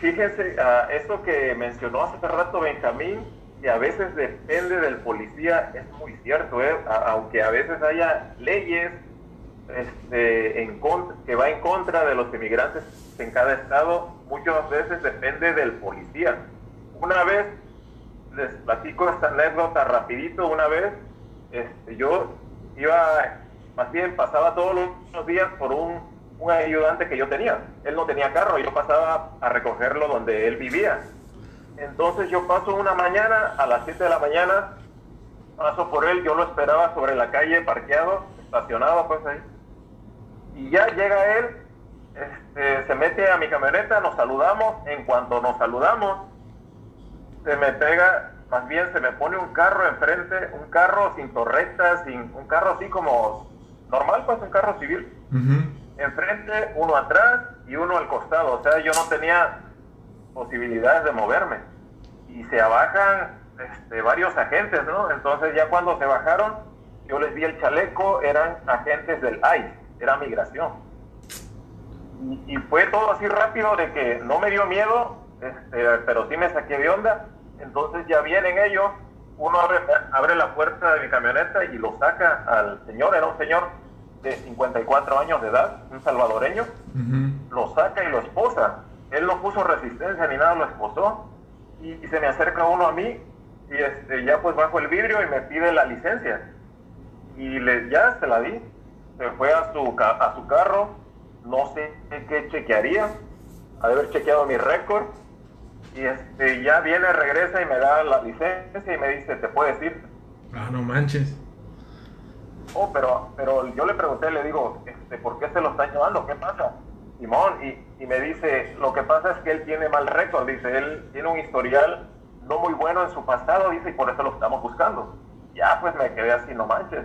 fíjense uh, esto que mencionó hace rato Benjamín que a veces depende del policía es muy cierto, ¿eh? aunque a veces haya leyes este, en que va en contra de los inmigrantes en cada estado, muchas veces depende del policía. Una vez, les platico esta anécdota rapidito, una vez este, yo iba, más bien pasaba todos los días por un, un ayudante que yo tenía. Él no tenía carro, yo pasaba a recogerlo donde él vivía entonces yo paso una mañana, a las 7 de la mañana, paso por él, yo lo esperaba sobre la calle, parqueado, estacionado pues ahí. Y ya llega él, este, se mete a mi camioneta, nos saludamos, en cuanto nos saludamos, se me pega, más bien se me pone un carro enfrente, un carro sin torretas, sin, un carro así como normal, pues un carro civil. Enfrente, uno atrás y uno al costado, o sea, yo no tenía posibilidades de moverme. Y se bajan este, varios agentes, ¿no? Entonces ya cuando se bajaron, yo les di el chaleco, eran agentes del ICE, era migración. Y, fue todo así rápido de que no me dio miedo, este, pero sí me saqué de onda. Entonces ya vienen ellos, uno abre, abre la puerta de mi camioneta y lo saca al señor, era un señor de 54 años de edad, un salvadoreño, lo saca y lo esposa. Él no puso resistencia ni nada, lo esposó. Y, se me acerca uno a mí y este, ya pues bajo el vidrio y me pide la licencia. Y le, ya se la di, se fue a su, a su carro, no sé qué chequearía, haber chequeado mi récord y este, ya viene, regresa y me da la licencia y me dice, ¿te puedes ir? Ah, no manches. Oh, pero, pero yo le pregunté, le digo, este, ¿por qué se lo están llevando? ¿Qué pasa? Simón, y, me dice, lo que pasa es que él tiene mal récord, dice, él tiene un historial no muy bueno en su pasado, dice, y por eso lo estamos buscando. Ya, pues me quedé así, no manches.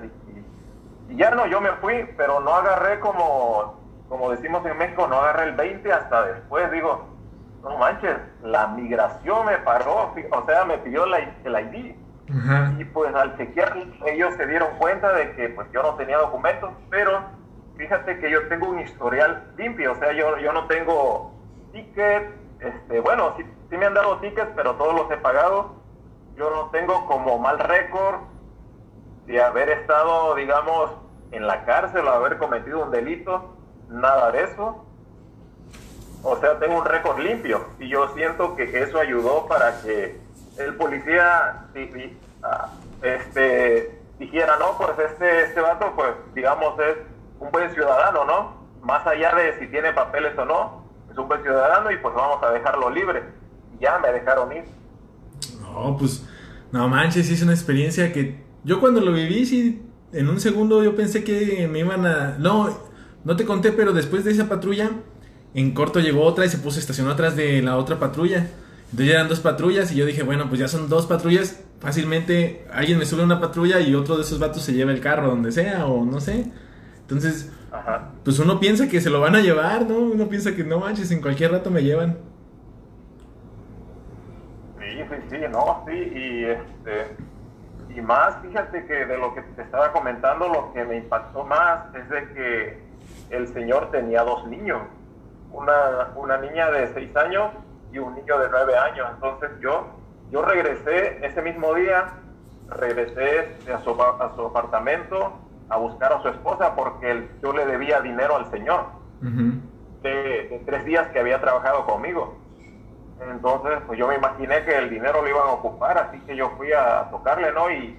Y, ya no, yo me fui, pero no agarré como, como decimos en México, no agarré el 20 hasta después, digo, no manches, la migración me paró, o sea, me pidió la, el ID. Y pues al chequear, ellos se dieron cuenta de que pues yo no tenía documentos, pero fíjate que yo tengo un historial limpio, o sea, yo, yo no tengo tickets, este, bueno, sí, sí me han dado tickets, pero todos los he pagado. Yo no tengo como mal récord de haber estado, digamos, en la cárcel o haber cometido un delito, nada de eso. O sea, tengo un récord limpio y yo siento que eso ayudó para que el policía ah, este, dijera, no, pues este, este vato, pues digamos, es un buen ciudadano, ¿no? Más allá de si tiene papeles o no, es un buen ciudadano y pues vamos a dejarlo libre. ya me dejaron ir. No, pues, no manches, es una experiencia que yo cuando lo viví, sí, en un segundo yo pensé que me iban a... No, no te conté, pero después de esa patrulla, en corto llegó otra y se puso estacionó atrás de la otra patrulla. Entonces ya eran dos patrullas y yo dije, bueno, pues ya son dos patrullas, fácilmente alguien me sube a una patrulla y otro de esos vatos se lleva el carro donde sea o no sé. Entonces, pues uno piensa que se lo van a llevar, ¿no? Uno piensa que no manches, en cualquier rato me llevan. Sí, sí, sí, no, sí, y este. Y más, fíjate que de lo que te estaba comentando, lo que me impactó más es de que el señor tenía dos niños, una, una niña de seis años y un niño de nueve años. Entonces yo, yo regresé ese mismo día, regresé a su, a su apartamento a buscar a su esposa porque yo le debía dinero al señor de, de, tres días que había trabajado conmigo. Entonces, pues yo me imaginé que el dinero lo iban a ocupar, así que yo fui a tocarle, ¿no? Y,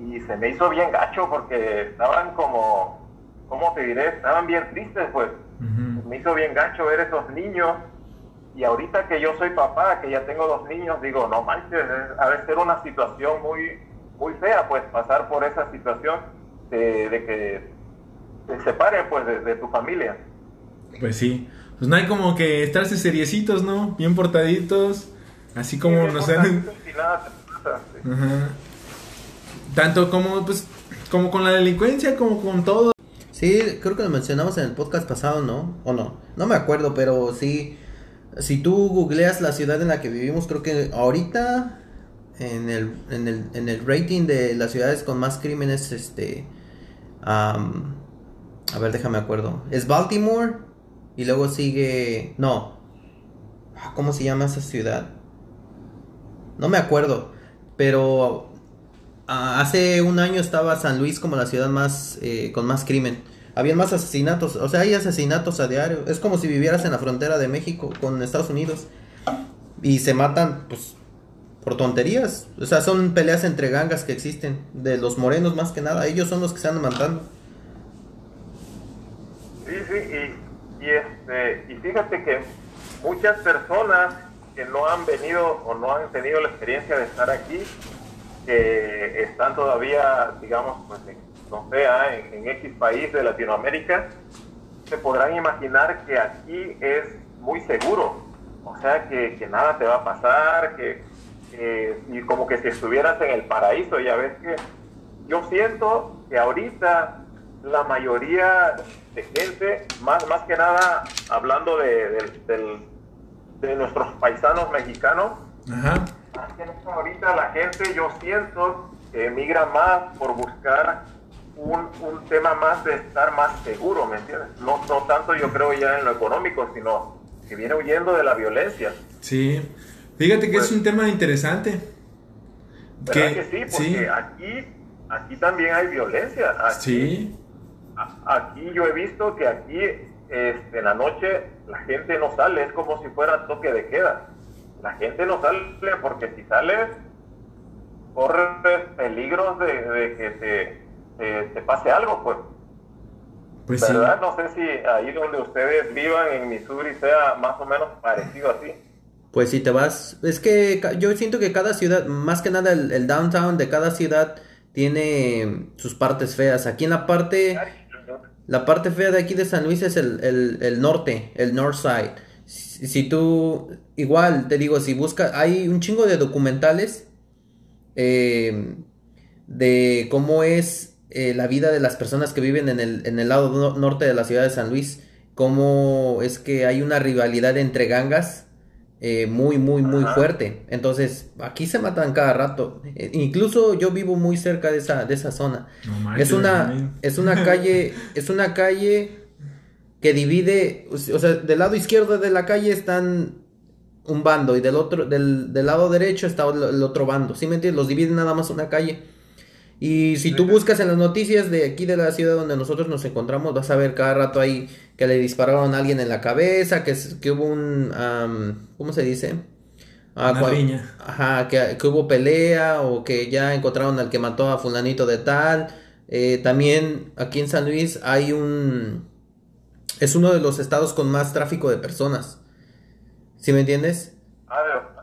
y se me hizo bien gacho porque estaban como, ¿cómo te diré? Estaban bien tristes, pues. Me hizo bien gacho ver esos niños. Y ahorita que yo soy papá, que ya tengo dos niños, digo, no manches, ha de ser una situación muy, muy fea, pues, pasar por esa situación de, de que te separen, pues, de, de tu familia. Pues sí. Pues no hay como que estarse seriecitos, ¿no? Bien portaditos. Así como Sí, nos han... nada. Ajá. Tanto como, pues, como con la delincuencia, como con todo. Sí, creo que lo mencionamos en el podcast pasado, ¿no? ¿O no? No me acuerdo, pero sí. Si tú googleas la ciudad en la que vivimos, creo que ahorita en el, en el, en el rating de las ciudades con más crímenes, este... a ver, déjame acuerdo. Es Baltimore y luego sigue... No. Ah, ¿Cómo se llama esa ciudad? No me acuerdo. Pero hace un año estaba San Luis como la ciudad más eh, con más crimen. Habían más asesinatos, o sea, hay asesinatos a diario. Es como si vivieras en la frontera de México con Estados Unidos y se matan, pues, por tonterías. O sea, son peleas entre gangas que existen de los morenos más que nada. Ellos son los que se andan matando. Sí, sí, y, y, este, y fíjate que muchas personas que no han venido o no han tenido la experiencia de estar aquí, que están todavía, digamos, pues, no sé, ah, en, en X país de Latinoamérica, se podrán imaginar que aquí es muy seguro. O sea, que, que nada te va a pasar, que, y como que si estuvieras en el paraíso, ya ves que yo siento que ahorita la mayoría de gente, más, más que nada hablando de, del- de nuestros paisanos mexicanos. Ahorita la gente yo siento que emigra más por buscar un, un tema más de estar más seguro, ¿me entiendes? No, no tanto yo creo ya en lo económico, sino que viene huyendo de la violencia. Sí. Fíjate que Pues- es un tema interesante. ¿Verdad que, sí? Porque aquí, aquí también hay violencia. Aquí, Sí. a- aquí yo he visto que aquí este, en la noche la gente no sale, es como si fuera toque de queda. La gente no sale porque si sales corres peligros de, de que te, te- te pase algo, pues. Pues sí. ¿Verdad? No sé si ahí donde ustedes vivan en Missouri sea más o menos parecido así. Pues si te vas, es que yo siento que cada ciudad, más que nada el, el downtown de cada ciudad tiene sus partes feas. Aquí en la parte, la parte fea de aquí de San Luis es el, el, el norte, el north side. Si, si tú, igual te digo, si buscas, hay un chingo de documentales eh, de cómo es eh, la vida de las personas que viven en el, en el lado no- norte de la ciudad de San Luis. Cómo es que hay una rivalidad entre gangas eh, muy, muy, muy Ajá. fuerte. Entonces, aquí se matan cada rato. Eh, incluso yo vivo muy cerca de esa, de esa zona. No Es una, es una calle, es una calle que divide, o sea, del lado izquierdo de la calle están un bando y del otro, del, del lado derecho está el, otro bando, ¿sí me entiendes? Los dividen nada más una calle. Y si tú buscas en las noticias de aquí de la ciudad donde nosotros nos encontramos, vas a ver cada rato ahí que le dispararon a alguien en la cabeza, que, que hubo un, ¿cómo se dice? Ah, Una cua- riña. Ajá, que, que hubo pelea o que ya encontraron al que mató a fulanito de tal. Eh, también aquí en San Luis hay un... Es uno de los estados con más tráfico de personas. ¿Sí me entiendes?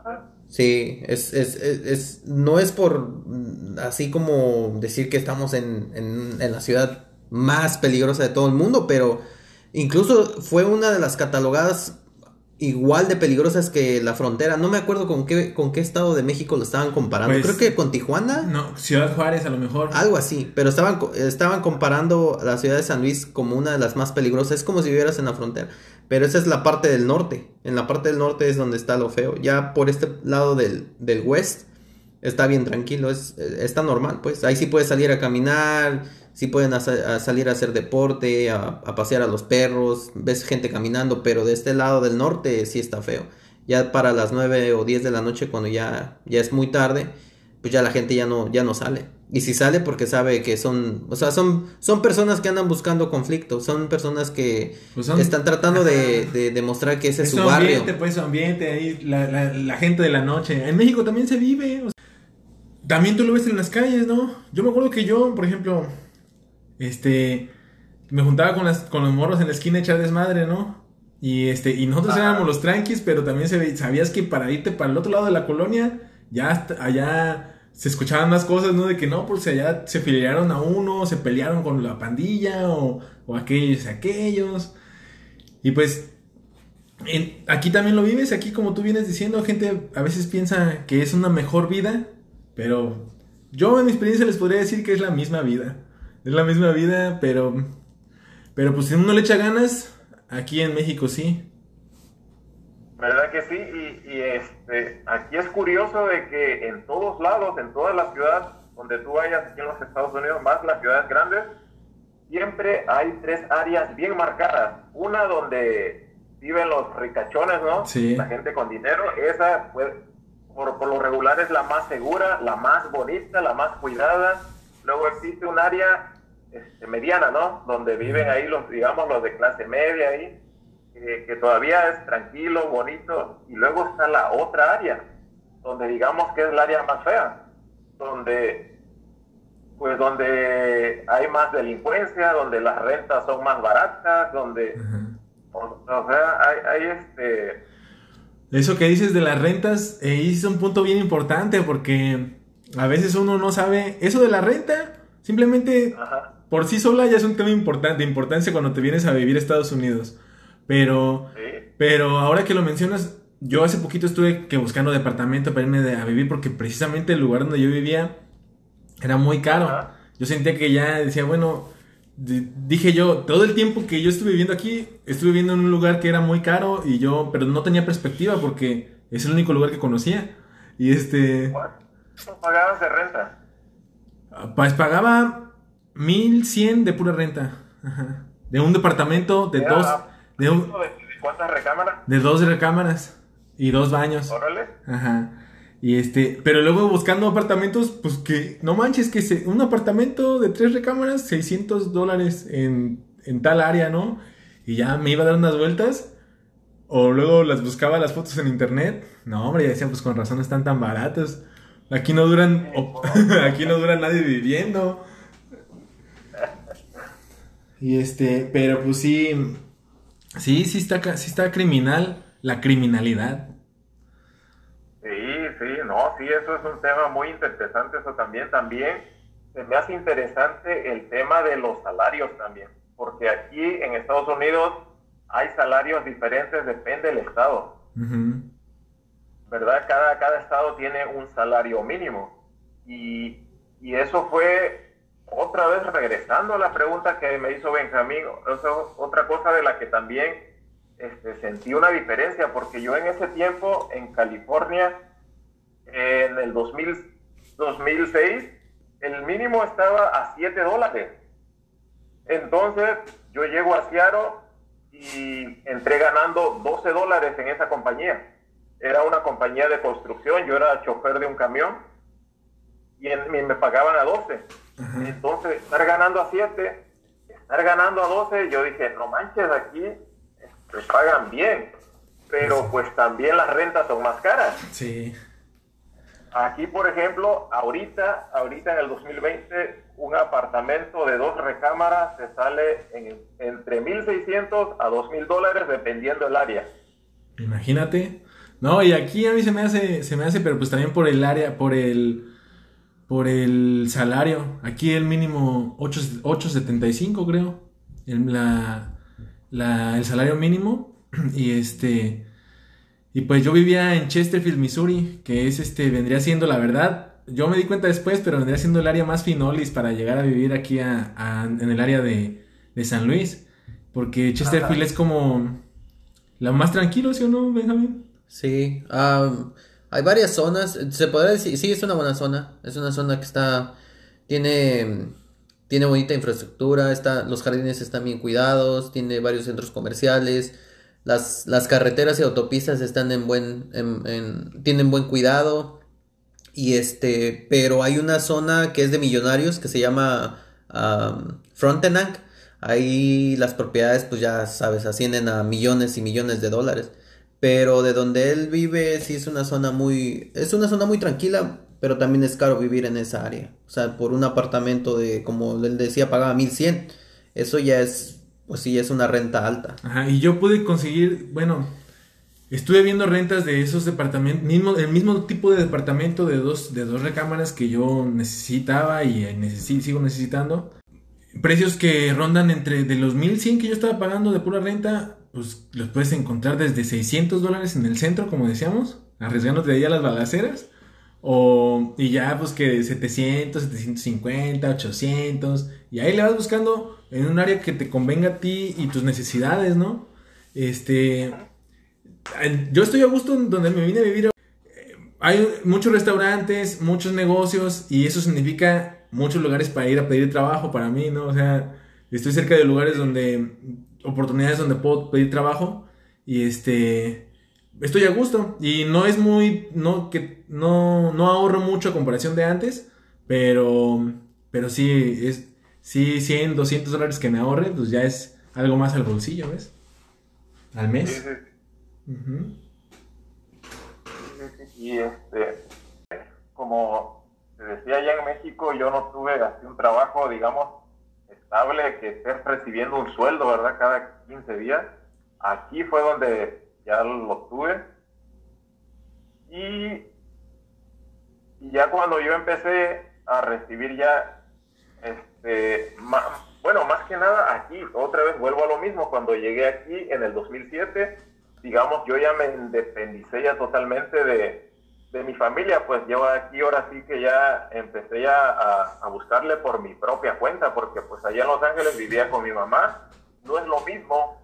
Ah. Sí, es, es, es, es- no es por mm, así como decir que estamos en, en, en la ciudad más peligrosa de todo el mundo, pero incluso fue una de las catalogadas igual de peligrosas que la frontera. No me acuerdo con qué, con qué estado de México lo estaban comparando. Pues- Creo que con Tijuana. No, Ciudad Juárez a lo mejor. Algo así, pero estaban, estaban comparando a la ciudad de San Luis como una de las más peligrosas. Es como si vivieras en la frontera. Pero esa es la parte del norte. En la parte del norte es donde está lo feo. Ya por este lado del, del west está bien tranquilo, es, está normal, pues. Ahí sí puedes salir a caminar, sí pueden salir a hacer deporte, a, pasear a los perros, ves gente caminando, pero de este lado del norte sí está feo. Ya para las 9 o 10 de la noche, cuando ya, ya es muy tarde, pues ya la gente ya no, ya no sale. Y si sale porque sabe que son, o sea, son, son personas que andan buscando conflicto, son personas que pues están tratando de, demostrar que ese es, su, barrio. Ambiente, pues su ambiente, ahí, la, gente de la noche. En México también se vive. también tú lo ves en las calles, ¿no? Yo me acuerdo que yo, por ejemplo, este, me juntaba con, las, con los morros en la esquina a echar desmadre, ¿no? Y, este, y nosotros éramos los tranquis, pero también se, sabías que para irte para el otro lado de la colonia, ya allá se escuchaban más cosas, ¿no? De que no, pues allá se filiaron a uno, se pelearon con la pandilla o, o aquellos, aquellos. Y pues aquí también lo vives, aquí como tú vienes diciendo, gente a veces piensa que es una mejor vida, pero yo en mi experiencia les podría decir que es la misma vida. Es la misma vida, pero pero pues si uno le echa ganas, aquí en México sí. ¿Verdad que sí? Y, este, aquí es curioso de que en todos lados, en toda la ciudad donde tú vayas aquí en los Estados Unidos, más las ciudades grandes, siempre hay tres áreas bien marcadas. Una donde viven los ricachones, ¿no? Sí. La gente con dinero. Esa, pues, por, por lo regular es la más segura, la más bonita, la más cuidada. Luego existe un área este, mediana, ¿no? Donde viven ahí los, digamos, los de clase media ahí que todavía es tranquilo, bonito, y luego está la otra área, donde digamos que es el área más fea, donde pues donde hay más delincuencia, donde las rentas son más baratas, donde o, sea, hay, este eso que dices de las rentas eh, es un punto bien importante porque a veces uno no sabe eso de la renta simplemente por sí sola ya es un tema importante de importancia cuando te vienes a vivir a Estados Unidos pero, pero ahora que lo mencionas, yo hace poquito estuve que buscando departamento para irme a vivir porque precisamente el lugar donde yo vivía era muy caro. Yo sentía que ya decía, bueno, dije yo, todo el tiempo que yo estuve viviendo aquí, estuve viviendo en un lugar que era muy caro y yo, pero no tenía perspectiva porque es el único lugar que conocía. Y este... ¿Cuánto pagabas de renta? Pues pagaba 1100 de pura renta. De un departamento de dos de, cuántas recámaras? De dos recámaras y dos baños. Órale. Ajá. Y este, pero luego buscando apartamentos, pues que no manches, que se, un apartamento de tres recámaras, 600 dólares en, en tal área, ¿no? Y ya me iba a dar unas vueltas. O luego las buscaba las fotos en internet. No, hombre, ya decía, pues con razón están tan baratas. Aquí no duran, aquí no dura nadie viviendo. Y este, pero pues sí, Sí, sí está, sí está criminal la criminalidad. Sí, sí, no, sí, eso es un tema muy interesante, eso también, también se me hace interesante el tema de los salarios también, porque aquí en Estados Unidos hay salarios diferentes, depende del estado. ¿Verdad? Cada, cada estado tiene un salario mínimo. Y, y eso fue otra vez regresando a la pregunta que me hizo Benjamín, otra cosa de la que también este, sentí una diferencia, porque yo en ese tiempo en California, en el 2000, 2006, el mínimo estaba a 7 dólares. Entonces yo llego a Seattle y entré ganando 12 dólares en esa compañía. Era una compañía de construcción, yo era chofer de un camión y, y me pagaban a 12 entonces, estar ganando a 7, estar ganando a 12, yo dije, no manches, aquí te este, pagan bien, pero pues también las rentas son más caras. Sí. Aquí, por ejemplo, ahorita, ahorita en el 2020, un apartamento de dos recámaras se sale en, entre 1.600 a 2.000 dólares dependiendo del área. Imagínate. No, y aquí a mí se me hace, se me hace, pero pues también por el área, por el por el salario. Aquí el mínimo 8.75 creo. El, la, el salario mínimo. Y este... Y pues yo vivía en Chesterfield, Missouri, que es este, vendría siendo la verdad. Yo me di cuenta después, pero vendría siendo el área más finolis para llegar a vivir aquí a, en el área de, de, San Luis. Porque Chesterfield es como la más tranquilo, ¿sí o no, Benjamin? Sí. ah Hay varias zonas, se podría decir, sí, es una buena zona, es una zona que está, tiene, tiene bonita infraestructura, está, los jardines están bien cuidados, tiene varios centros comerciales, las, las carreteras y autopistas están en buen, en, tienen buen cuidado, y este, pero hay una zona que es de millonarios que se llama um, Frontenac, ahí las propiedades pues ya sabes ascienden a millones y millones de dólares. Pero de donde él vive sí es una zona muy es una zona muy tranquila, pero también es caro vivir en esa área. O sea, por un apartamento de como él decía pagaba 1100. Eso ya es pues sí es una renta alta. Ajá, y yo pude conseguir, bueno, estuve viendo rentas de esos departamentos, mismo, el mismo tipo de departamento de dos, de dos recámaras que yo necesitaba y sigo necesitando precios que rondan entre de los 1100 que yo estaba pagando de pura renta, pues los puedes encontrar desde 600 dólares en el centro, como decíamos, arriesgándote de ahí a las balaceras. O, y ya, pues que 700, 750, 800. Y ahí le vas buscando en un área que te convenga a ti y tus necesidades, ¿no? Este. Yo estoy a gusto donde me vine a vivir. Hay muchos restaurantes, muchos negocios, y eso significa muchos lugares para ir a pedir trabajo para mí, ¿no? O sea, estoy cerca de lugares donde, oportunidades donde puedo pedir trabajo y este, estoy a gusto y no es muy, no, que no, no ahorro mucho a comparación de antes, pero, pero sí, es, sí, 100, 200 dólares que me ahorre, pues ya es algo más al bolsillo, ¿ves? Al mes. Y este, como decía allá en México, yo no tuve así un trabajo, digamos, estable, que estés recibiendo un sueldo, ¿verdad? Cada 15 días. Aquí fue donde ya lo tuve. Y, ya cuando yo empecé a recibir ya, este, bueno, más que nada aquí, otra vez vuelvo a lo mismo, cuando llegué aquí en el 2007, digamos, yo ya me independicé ya totalmente de, de mi familia, pues yo aquí ahora sí que ya empecé ya a, buscarle por mi propia cuenta, porque pues allá en Los Ángeles vivía con mi mamá, no es lo mismo,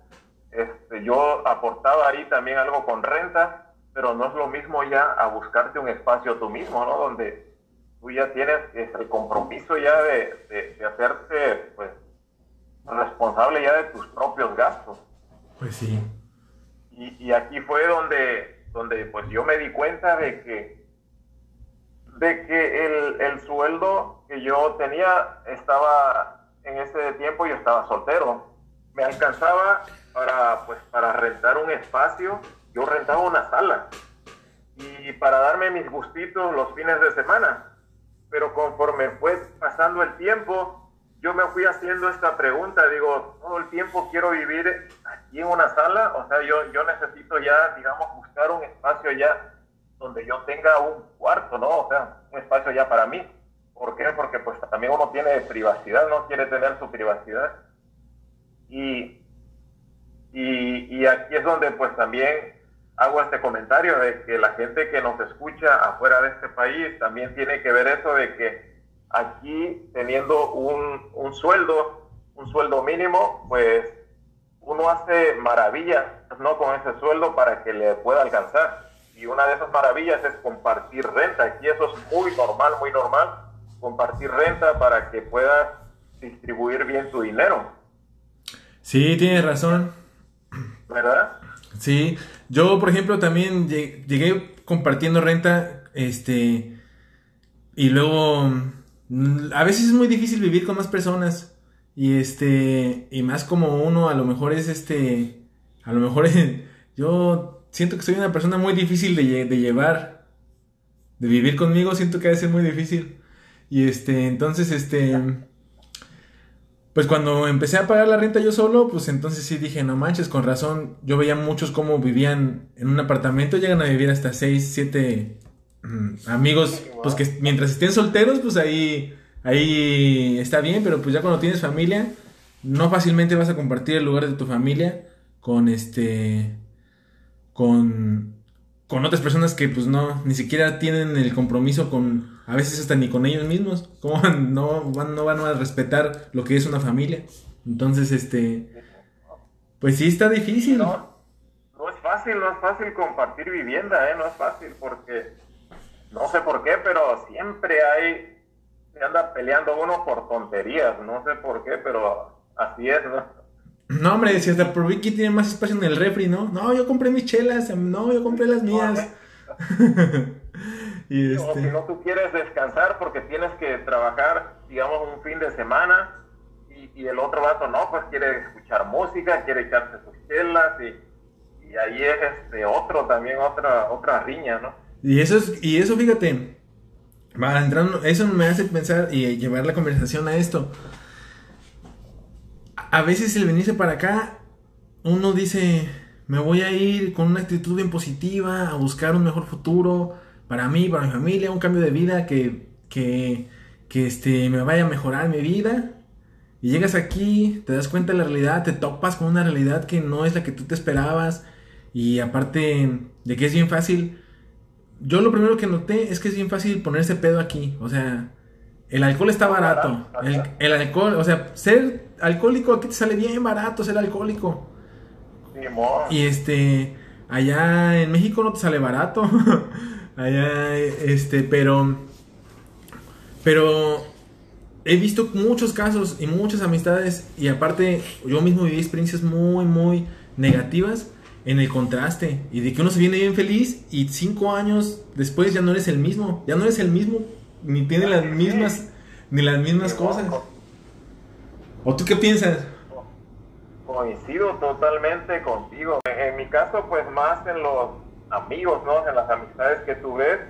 este, yo aportaba ahí también algo con renta, pero no es lo mismo ya a buscarte un espacio tú mismo, ¿no? Donde tú ya tienes el compromiso ya de, de, hacerte, pues, responsable ya de tus propios gastos. Pues sí. Y, y aquí fue donde donde pues yo me di cuenta de que, de que el, el sueldo que yo tenía estaba, en ese tiempo yo estaba soltero, me alcanzaba para, pues, para rentar un espacio, yo rentaba una sala y para darme mis gustitos los fines de semana. Pero conforme fue pasando el tiempo, yo me fui haciendo esta pregunta, digo, todo el tiempo quiero vivir aquí en una sala, o sea, yo, yo necesito ya, digamos, buscar un espacio ya donde yo tenga un cuarto, ¿no? O sea, un espacio ya para mí. ¿Por qué? Porque pues también uno tiene privacidad, no quiere tener su privacidad. Y, y, y aquí es donde pues también hago este comentario de que la gente que nos escucha afuera de este país también tiene que ver eso de que aquí teniendo un, un sueldo, un sueldo mínimo, pues uno hace maravillas, ¿no? Con ese sueldo para que le pueda alcanzar. Y una de esas maravillas es compartir renta. Aquí eso es muy normal, muy normal, compartir renta para que puedas distribuir bien tu dinero. Sí, tienes razón. ¿Verdad? Sí, yo por ejemplo también llegué compartiendo renta, este, y luego Mm, a veces es muy difícil vivir con más personas. Y este, y más como uno a lo mejor es este, a lo mejor yo siento que soy una persona muy difícil de, de llevar. De vivir conmigo siento que debe ser muy difícil. Y este, entonces este, pues cuando empecé a pagar la renta yo solo, pues entonces sí dije, no manches, con razón, yo veía muchos cómo vivían en un apartamento, llegan a vivir hasta 6, 7 amigos, pues que mientras estén solteros, pues ahí, ahí está bien, pero pues ya cuando tienes familia, no fácilmente vas a compartir el lugar de tu familia con este, con, con otras personas que pues no, ni siquiera tienen el compromiso con, a veces hasta ni con ellos mismos, como no van, no van a respetar lo que es una familia. Entonces, este, pues sí está difícil. No, no es fácil, no es fácil compartir vivienda, ¿eh? No es fácil porque, no sé por qué, pero siempre hay, se anda peleando uno por tonterías, no sé por qué, pero así es, ¿no? No, hombre, si hasta por Vicky tiene más espacio en el refri, ¿no? No, yo compré mis chelas, no, yo compré las mías. y este... O si no, tú quieres descansar porque tienes que trabajar, digamos, un fin de semana y, el otro vato no, pues quiere escuchar música, quiere echarse sus chelas y, y ahí es este otro también, otra, otra riña, ¿no? Y eso, es, y eso fíjate, va entrando, eso me hace pensar y llevar la conversación a esto. A veces el venirse para acá, uno dice, me voy a ir con una actitud bien positiva, a buscar un mejor futuro para mí, para mi familia, un cambio de vida que, que, que este, me vaya a mejorar mi vida. Y llegas aquí, te das cuenta de la realidad, te topas con una realidad que no es la que tú te esperabas. Y aparte de que es bien fácil, yo lo primero que noté es que es bien fácil ponerse pedo aquí. O sea, el alcohol está barato. El, alcohol, o sea, ser alcohólico aquí te sale bien barato ser alcohólico. Y este, allá en México no te sale barato. allá, este, pero, pero he visto muchos casos y muchas amistades y aparte yo mismo viví experiencias muy, muy negativas en el contraste y de que uno se viene bien feliz y cinco años después ya no eres el mismo, ya no eres el mismo, ni tiene las mismas, ni las mismas cosas. ¿O tú qué piensas? Coincido totalmente contigo. En, mi caso, pues más en los amigos, ¿no? En las amistades que tú ves,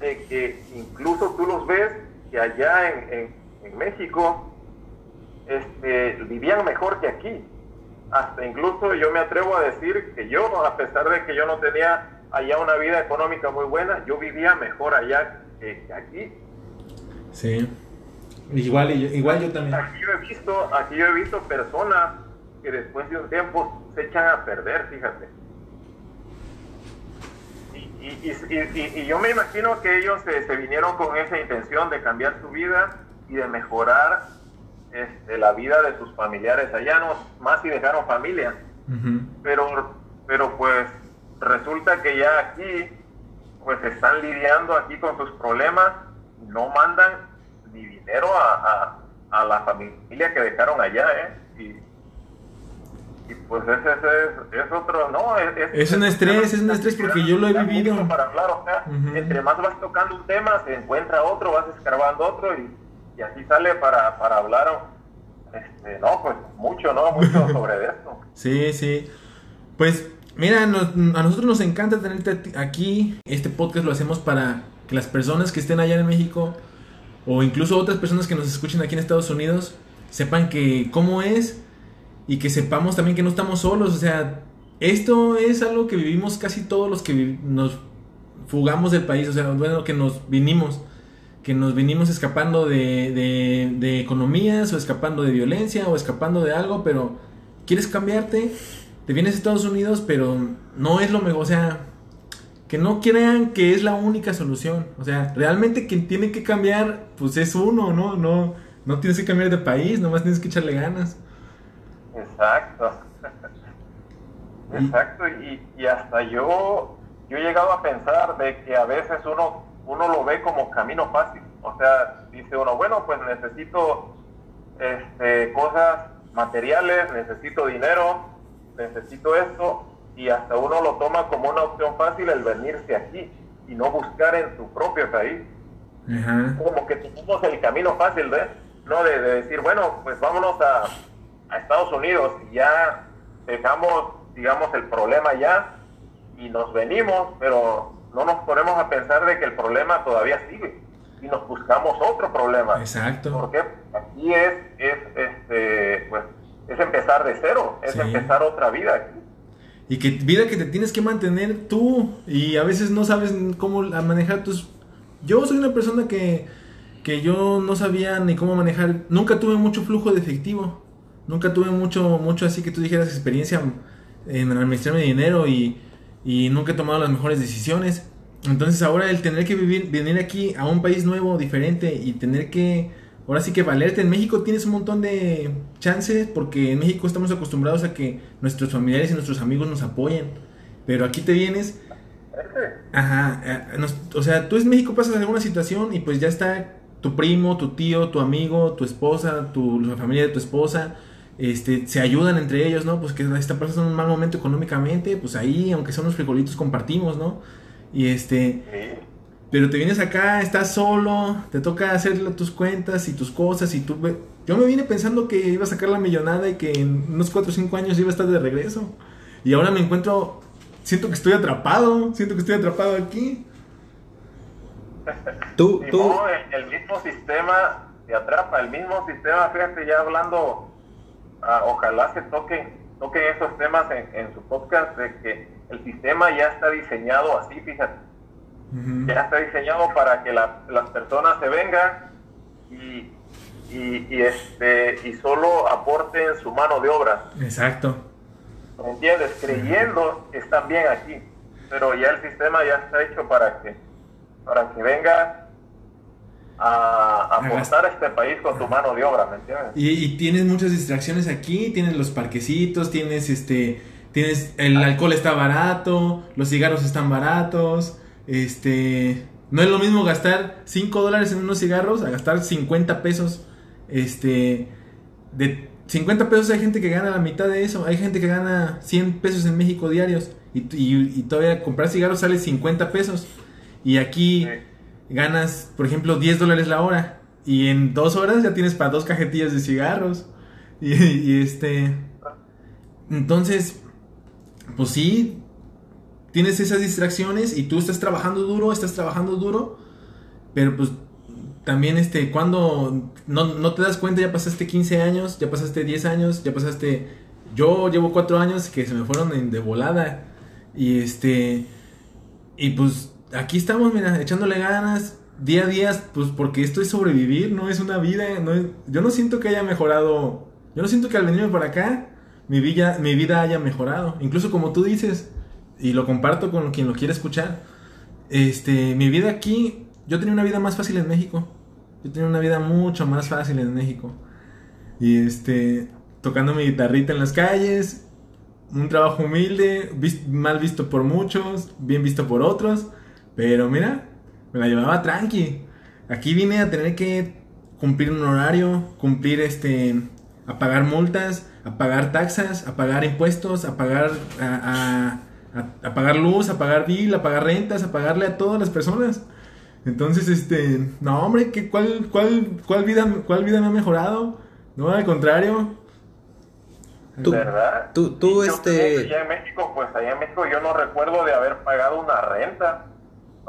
de que incluso tú los ves que allá en en México este, vivían mejor que aquí. Hasta incluso yo me atrevo a decir que yo, a pesar de que yo no tenía allá una vida económica muy buena, yo vivía mejor allá que, aquí. Sí. Igual, igual yo también. Aquí yo he visto, aquí yo he visto personas que después de un tiempo se echan a perder, fíjate. Y, y, y, yo me imagino que ellos se, se, vinieron con esa intención de cambiar su vida y de mejorar este, la vida de sus familiares allá, no más si dejaron familia. pero, pero pues resulta que ya aquí pues están lidiando aquí con sus problemas, no mandan ni dinero a, a, la familia que dejaron allá, ¿eh? Y, pues ese, es, es, otro, no, es, un estrés, es un estrés porque yo lo he vivido. Para hablar, o sea, entre más vas tocando un tema, se encuentra otro, vas escarbando otro y y así sale para, para hablar, este, no, pues mucho, ¿no? Mucho sobre esto. sí, sí. Pues mira, a nosotros nos encanta tenerte aquí. Este podcast lo hacemos para que las personas que estén allá en México o incluso otras personas que nos escuchen aquí en Estados Unidos sepan que cómo es y que sepamos también que no estamos solos. O sea, esto es algo que vivimos casi todos los que nos fugamos del país, o sea, bueno, que nos vinimos que nos vinimos escapando de, de, economías o escapando de violencia o escapando de algo, pero quieres cambiarte, te vienes a Estados Unidos, pero no es lo mejor, o sea, que no crean que es la única solución, o sea, realmente quien tiene que cambiar, pues es uno, ¿no? No, no tienes que cambiar de país, nomás tienes que echarle ganas. Exacto. Exacto, y, y hasta yo, yo he llegado a pensar de que a veces uno uno lo ve como camino fácil. O sea, dice uno, bueno, pues necesito este, cosas materiales, necesito dinero, necesito esto, y hasta uno lo toma como una opción fácil el venirse aquí y no buscar en su propio país. Como que tomamos el camino fácil, ¿ves? ¿no? De, decir, bueno, pues vámonos a, a Estados Unidos y ya dejamos, digamos, el problema ya y nos venimos, pero no nos ponemos a pensar de que el problema todavía sigue y nos buscamos otro problema. Exacto. Porque aquí es, es, este, pues, es empezar de cero, es empezar otra vida aquí. Y que vida que te tienes que mantener tú y a veces no sabes cómo manejar tus... Yo soy una persona que, que yo no sabía ni cómo manejar, nunca tuve mucho flujo de efectivo, nunca tuve mucho, mucho así que tú dijeras experiencia en administrarme dinero y y nunca he tomado las mejores decisiones. Entonces ahora el tener que vivir, venir aquí a un país nuevo, diferente y tener que, ahora sí que valerte. En México tienes un montón de chances porque en México estamos acostumbrados a que nuestros familiares y nuestros amigos nos apoyen. Pero aquí te vienes. Ajá, eh, o sea, tú en México pasas alguna situación y pues ya está tu primo, tu tío, tu amigo, tu esposa, tu, la familia de tu esposa, este, se ayudan entre ellos, ¿no? Pues que está pasando un mal momento económicamente, pues ahí, aunque son unos frijolitos, compartimos, ¿no? Y este... Pero te vienes acá, estás solo, te toca hacer tus cuentas y tus cosas y tú... Yo me vine pensando que iba a sacar la millonada y que en unos 4 o 5 años iba a estar de regreso. Y ahora me encuentro... Siento que estoy atrapado, siento que estoy atrapado aquí. Tú, tú... el mismo sistema te atrapa, el mismo sistema, fíjate, ya hablando, ah, ojalá se toquen, toquen esos temas en su podcast de que el sistema ya está diseñado así, fíjate ya está diseñado para que las personas se vengan y, y, este, y solo aporten su mano de obra. Exacto. ¿Me entiendes? Creyendo que están bien aquí, pero ya el sistema ya está hecho para que, para que vengas a aportar a este país con tu mano de obra, ¿me entiendes? Y, tienes muchas distracciones aquí, tienes los parquecitos, tienes este, tienes, el alcohol está barato, los cigarros están baratos, este, no es lo mismo gastar 5 dólares en unos cigarros a gastar 50 pesos. Este, de 50 pesos hay gente que gana la mitad de eso. Hay gente que gana 100 pesos en México diarios. Y, todavía comprar cigarros sale 50 pesos. Y aquí ganas, por ejemplo, 10 dólares la hora. Y en dos horas ya tienes para dos cajetillas de cigarros. Y, este. Entonces, pues sí, tienes esas distracciones y tú estás trabajando duro, estás trabajando duro, pero pues también este, cuando no, te das cuenta, ya pasaste 15 años, ya pasaste 10 años, ya pasaste, yo llevo 4 años que se me fueron de volada y este, y pues aquí estamos, mira, echándole ganas. Día a día, pues porque esto es sobrevivir, no es una vida, no yo no siento que haya mejorado, yo no siento que al venirme para acá, mi vida, mi vida haya mejorado. Incluso como tú dices, y lo comparto con quien lo quiera escuchar. Este, mi vida aquí, yo tenía una vida más fácil en México. Yo tenía una vida mucho más fácil en México. Y este, tocando mi guitarrita en las calles, un trabajo humilde, mal visto por muchos, bien visto por otros, pero mira, me la llevaba tranqui. Aquí vine a tener que cumplir un horario, cumplir este, a pagar multas, a pagar taxas, a pagar impuestos, a pagar a a, pagar luz, a pagar bill, a pagar rentas, a pagarle a todas las personas. Entonces, este, no, hombre, ¿qué, cuál, cuál, cuál, vida, ¿cuál vida me ha mejorado? No, al contrario. Tú, ¿Verdad? Tú, tú este... Allá en México, pues allá en México yo no recuerdo de haber pagado una renta.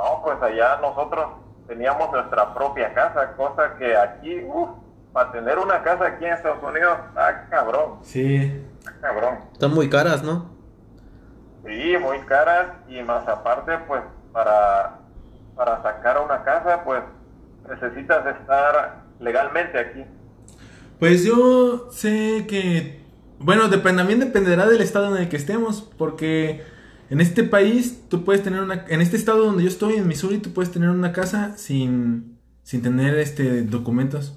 No, pues allá nosotros teníamos nuestra propia casa, cosa que aquí, uff, para tener una casa aquí en Estados Unidos, está cabrón. Sí. Está cabrón. Están muy caras, ¿no? Sí, muy caras y más aparte, pues para, para sacar una casa, pues necesitas estar legalmente aquí. Pues yo sé que, bueno, también dependerá del estado en el que estemos, porque en este país tú puedes tener una, en este estado donde yo estoy, en Missouri, tú puedes tener una casa sin, sin tener este documentos,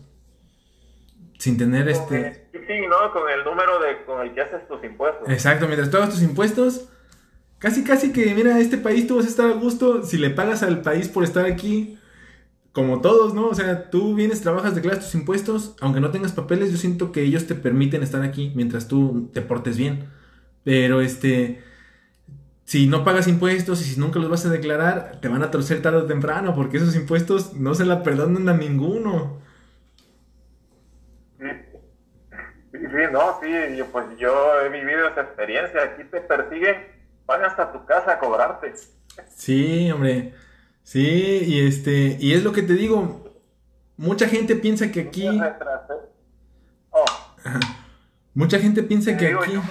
sin tener este... sí, ¿no? Con el número de, con el que haces tus impuestos. Exacto, mientras tú hagas tus impuestos, Casi, casi que, mira, este país tú vas a estar a gusto si le pagas al país por estar aquí. Como todos, ¿no? O sea, tú vienes, trabajas, declaras tus impuestos, aunque no tengas papeles, yo siento que ellos te permiten estar aquí mientras tú te portes bien. Pero este, si no pagas impuestos y si nunca los vas a declarar, te van a torcer tarde o temprano, porque esos impuestos no se la perdonan a ninguno. Sí, sí, no, sí, pues yo he vivido esa experiencia. Aquí te persiguen van hasta tu casa a cobrarte. Sí, hombre. Sí, y este, y es lo que te digo. Mucha gente piensa que aquí. Oh. Mucha gente piensa que aquí. Yo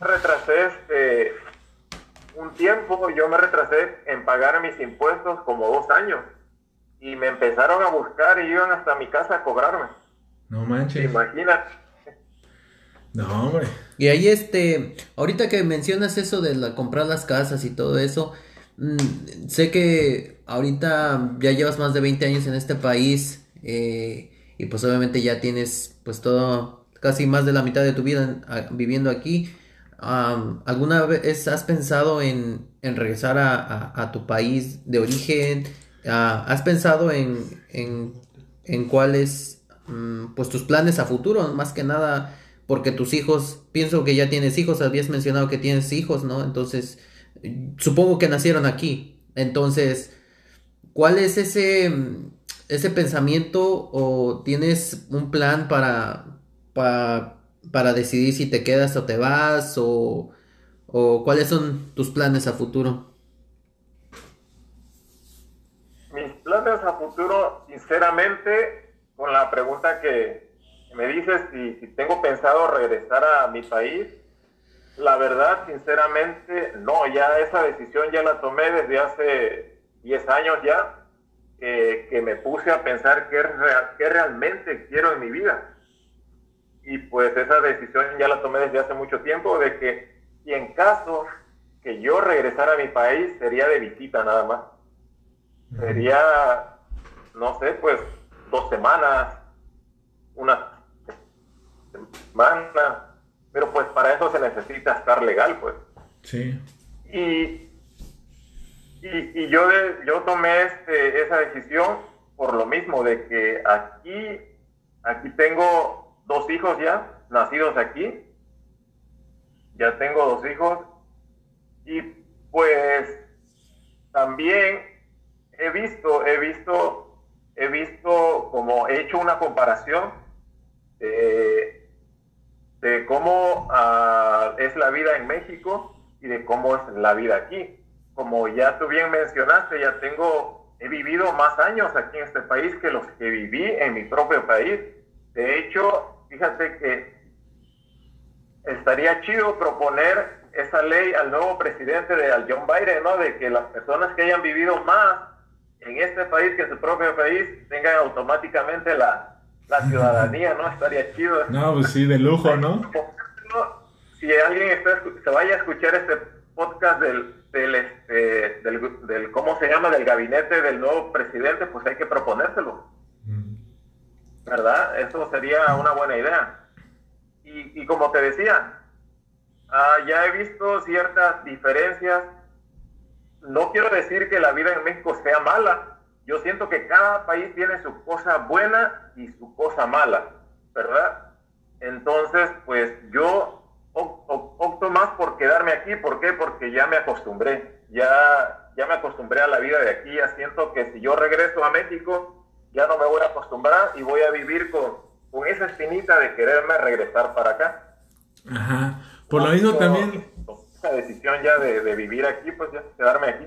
retrasé este, un tiempo, yo me retrasé en pagar mis impuestos como dos años. Y me empezaron a buscar y iban hasta mi casa a cobrarme. No manches. Imagínate. No, hombre. Y ahí, este, ahorita que mencionas eso de la, comprar las casas y todo eso, mm, sé que ahorita ya llevas más de 20 años en este país eh, y pues obviamente ya tienes pues todo, casi más de la mitad de tu vida viviendo aquí. ¿Alguna vez has pensado en, regresar a, tu país de origen? Ah, ¿Has pensado en, en, cuáles mm, pues tus planes a futuro? Más que nada porque tus hijos, pienso que ya tienes hijos, habías mencionado que tienes hijos, ¿no? Entonces, supongo que nacieron aquí. Entonces, ¿cuál es ese, ese pensamiento o tienes un plan para, para, para decidir si te quedas o te vas o, o cuáles son tus planes a futuro? Mis planes a futuro, sinceramente, con la pregunta que, me dices si, tengo pensado regresar a mi país, la verdad, sinceramente, no, ya esa decisión ya la tomé desde hace 10 años ya, que me puse a pensar qué, qué realmente quiero en mi vida. Y pues esa decisión ya la tomé desde hace mucho tiempo, de que si en caso que yo regresara a mi país, sería de visita nada más. Sería, no sé, pues dos semanas, una semana, pero pues para eso se necesita estar legal, pues. Sí. Y, y, yo, yo tomé este, esa decisión por lo mismo, de que aquí, aquí tengo dos hijos ya, nacidos aquí, ya tengo dos hijos, y pues también he visto, he visto, he visto como he hecho una comparación de cómo ah, es la vida en México y de cómo es la vida aquí. Como ya tú bien mencionaste, ya tengo, he vivido más años aquí en este país que los que viví en mi propio país. De hecho, fíjate que estaría chido proponer esa ley al nuevo presidente de al John Biden, ¿no? De que las personas que hayan vivido más en este país que en su propio país tengan automáticamente la, la ciudadanía, ¿no? Estaría chido. No, pues sí, de lujo, ¿no? Si alguien está, se vaya a escuchar este podcast del, del, este, del, ¿cómo se llama? Del gabinete del nuevo presidente, pues hay que proponérselo. ¿Verdad? Eso sería una buena idea. Y, como te decía, ah, ya he visto ciertas diferencias. No quiero decir que la vida en México sea mala, yo siento que cada país tiene su cosa buena y su cosa mala, ¿verdad? Entonces, pues yo opto más por quedarme aquí. ¿Por qué? Porque ya me acostumbré, ya, ya me acostumbré a la vida de aquí, ya siento que si yo regreso a México, ya no me voy a acostumbrar y voy a vivir con, con esa espinita de quererme regresar para acá. Ajá, por lo mismo también... Esa decisión ya de, de vivir aquí, pues ya quedarme aquí.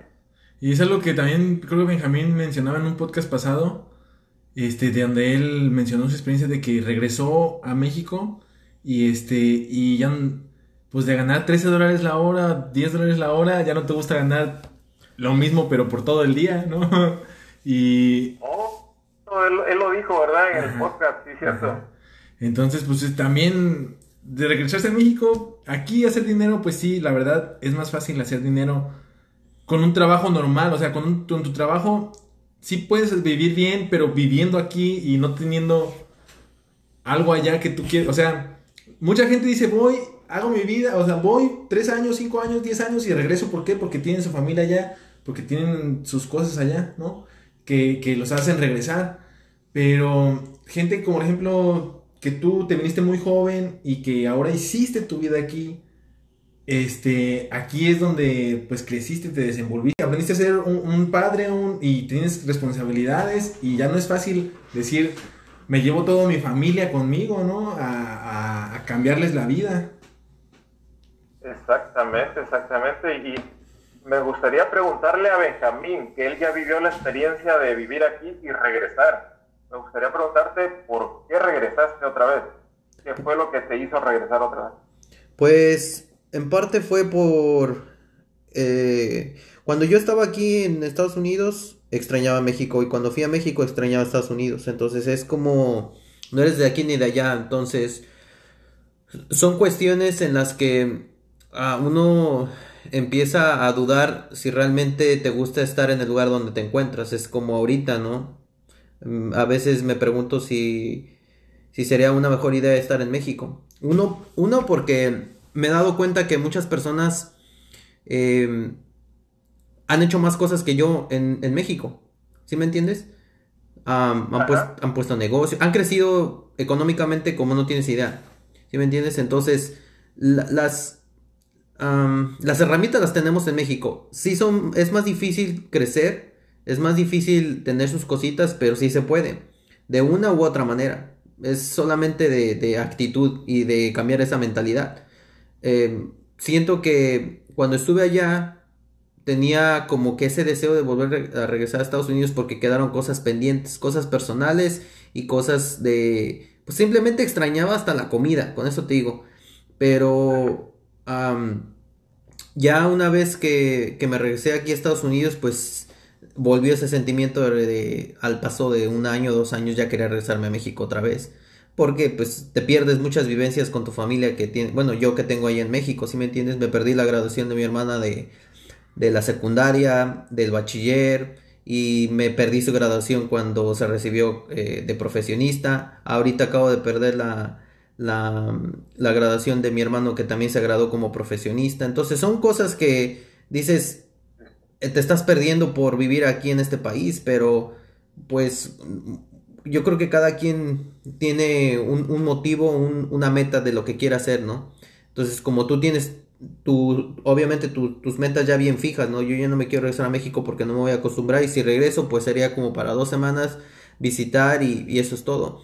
Y es algo que también creo que Benjamín mencionaba en un podcast pasado, este, de donde él mencionó su experiencia de que regresó a México y este, y ya, pues de ganar 13 dólares la hora, 10 dólares la hora, ya no te gusta ganar lo mismo, pero por todo el día, ¿no? y... Oh, él, lo dijo, ¿verdad? En el podcast, sí, cierto. Entonces, pues también de regresarse a México, aquí hacer dinero, pues sí, la verdad es más fácil hacer dinero con un trabajo normal, o sea, con, tu trabajo sí puedes vivir bien, pero viviendo aquí y no teniendo algo allá que tú quieres, o sea, mucha gente dice, voy, hago mi vida, o sea, voy tres años, cinco años, diez años y regreso, ¿por qué? Porque tienen su familia allá, porque tienen sus cosas allá, ¿no? Que, que los hacen regresar, pero gente como por ejemplo que tú te viniste muy joven y que ahora hiciste tu vida aquí, este, aquí es donde pues creciste, te desenvolviste, aprendiste a ser un, padre y tienes responsabilidades y ya no es fácil decir, me llevo toda mi familia conmigo, ¿no? A, a, cambiarles la vida. Exactamente, exactamente. Y me gustaría preguntarle a Benjamín, que él ya vivió la experiencia de vivir aquí y regresar. Me gustaría preguntarte por qué regresaste otra vez. ¿Qué fue lo que te hizo regresar otra vez? Pues en parte fue por... Eh, cuando yo estaba aquí en Estados Unidos, extrañaba México y cuando fui a México extrañaba Estados Unidos. Entonces es como... No eres de aquí ni de allá. Entonces son cuestiones en las que ah, uno empieza a dudar si realmente te gusta estar en el lugar donde te encuentras. Es como ahorita, ¿no? Mm, a veces me pregunto si, si sería una mejor idea estar en México. Uno, uno porque me he dado cuenta que muchas personas em, han hecho más cosas que yo en, México. ¿Sí me entiendes? han, han puesto negocio, han crecido económicamente como no tienes idea. ¿Sí me entiendes? Entonces, las, las herramientas las tenemos en México. Sí son, es más difícil crecer, es más difícil tener sus cositas, pero sí se puede. De una u otra manera. Es solamente de, actitud y de cambiar esa mentalidad. Em, siento que cuando estuve allá tenía como que ese deseo de volver a regresar a Estados Unidos porque quedaron cosas pendientes, cosas personales y cosas de... Pues simplemente extrañaba hasta la comida, con eso te digo. Pero ya una vez que, que, me regresé aquí a Estados Unidos, pues volvió ese sentimiento de, al paso de un año, dos años, ya quería regresarme a México otra vez. Porque pues te pierdes muchas vivencias con tu familia que tiene, bueno, yo que tengo ahí en México, si me entiendes, me perdí la graduación de mi hermana de, de la secundaria, del bachiller, y me perdí su graduación cuando se recibió eh, de profesionista. Ahorita acabo de perder la, la, la, graduación de mi hermano que también se graduó como profesionista. Entonces son cosas que dices, te estás perdiendo por vivir aquí en este país, pero pues yo creo que cada quien tiene un, motivo, una meta de lo que quiere hacer, ¿no? Entonces, como tú tienes tu, obviamente tus metas ya bien fijas, ¿no? Yo ya no me quiero regresar a México porque no me voy a acostumbrar y si regreso pues sería como para dos semanas visitar y, eso es todo.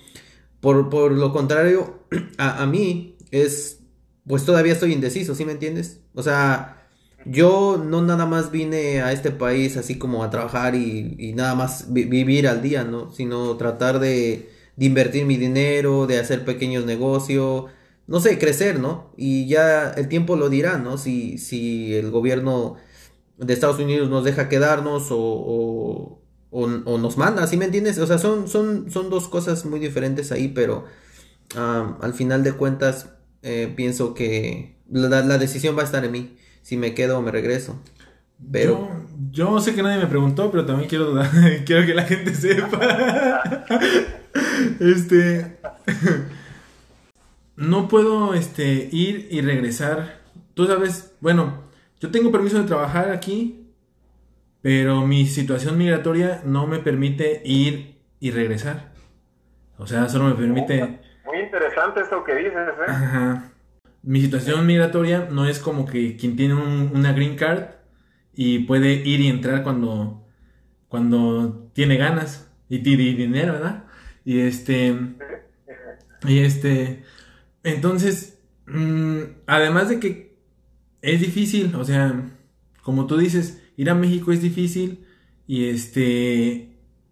Por, por lo contrario, a, a, mí es, pues todavía estoy indeciso, ¿sí me entiendes? O sea, yo no nada más vine a este país así como a trabajar y, nada más vivir al día, ¿no? Sino tratar de, invertir mi dinero, de hacer pequeños negocios, no sé, crecer, ¿no? Y ya el tiempo lo dirá, ¿no? Si, si el gobierno de Estados Unidos nos deja quedarnos o, o, nos manda, ¿sí me entiendes? O sea, son, son, son dos cosas muy diferentes ahí, pero al final de cuentas eh, pienso que la, la, decisión va a estar en mí, si me quedo o me regreso. Pero... Yo, yo sé que nadie me preguntó, pero también quiero, quiero que la gente sepa. este no puedo este, ir y regresar. Tú sabes, bueno, yo tengo permiso de trabajar aquí, pero mi situación migratoria no me permite ir y regresar. O sea, solo me permite... Muy interesante esto que dices, ¿eh? Ajá. Mi situación migratoria no es como que quien tiene una green card y puede ir y entrar cuando, cuando tiene ganas y tiene dinero, ¿verdad? Y este... Y este... Entonces, mm, además de que es difícil, o sea, como tú dices, ir a México es difícil y este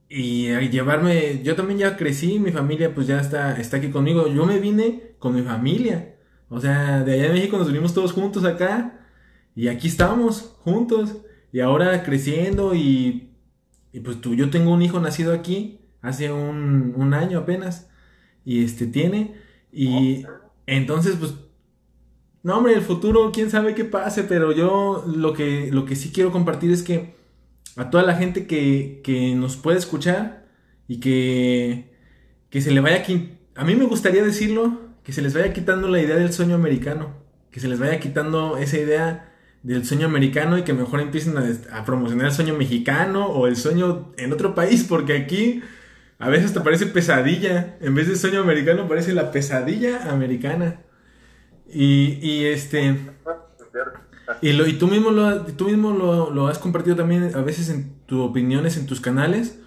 y llevarme, yo también ya crecí, mi familia pues ya está está aquí conmigo. Yo me vine con mi familia. O sea, de allá de México nos vinimos todos juntos acá y aquí estamos juntos y ahora creciendo y y pues tú, yo tengo un hijo nacido aquí hace un, un año apenas y este tiene y entonces, pues, no, hombre, el futuro, quién sabe qué pase, pero yo lo que, lo que sí quiero compartir es que a toda la gente que, que nos puede escuchar y que, que se le vaya, a mí me gustaría decirlo, que se les vaya quitando la idea del sueño americano, que se les vaya quitando esa idea del sueño americano y que mejor empiecen a, promocionar el sueño mexicano o el sueño en otro país, porque aquí a veces te parece pesadilla. En vez de sueño americano, parece la pesadilla americana. Y, y este. Y, lo, y tú mismo, lo, tú mismo lo, has compartido también a veces en tus opiniones en tus canales,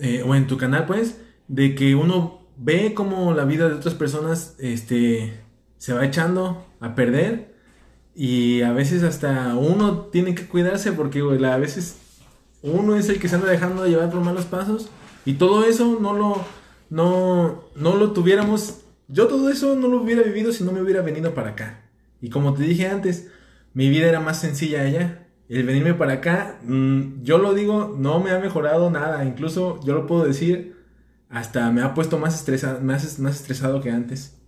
eh, o en tu canal, pues, de que uno ve como la vida de otras personas este, se va echando a perder. Y a veces hasta uno tiene que cuidarse porque a veces uno es el que se anda dejando llevar por malos pasos. Y todo eso no lo, no, no lo tuviéramos, yo todo eso no lo hubiera vivido si no me hubiera venido para acá. Y como te dije antes, mi vida era más sencilla allá. El venirme para acá, mm, yo lo digo, no me ha mejorado nada. Incluso yo lo puedo decir, hasta me ha puesto más, estresa, más, más estresado que antes.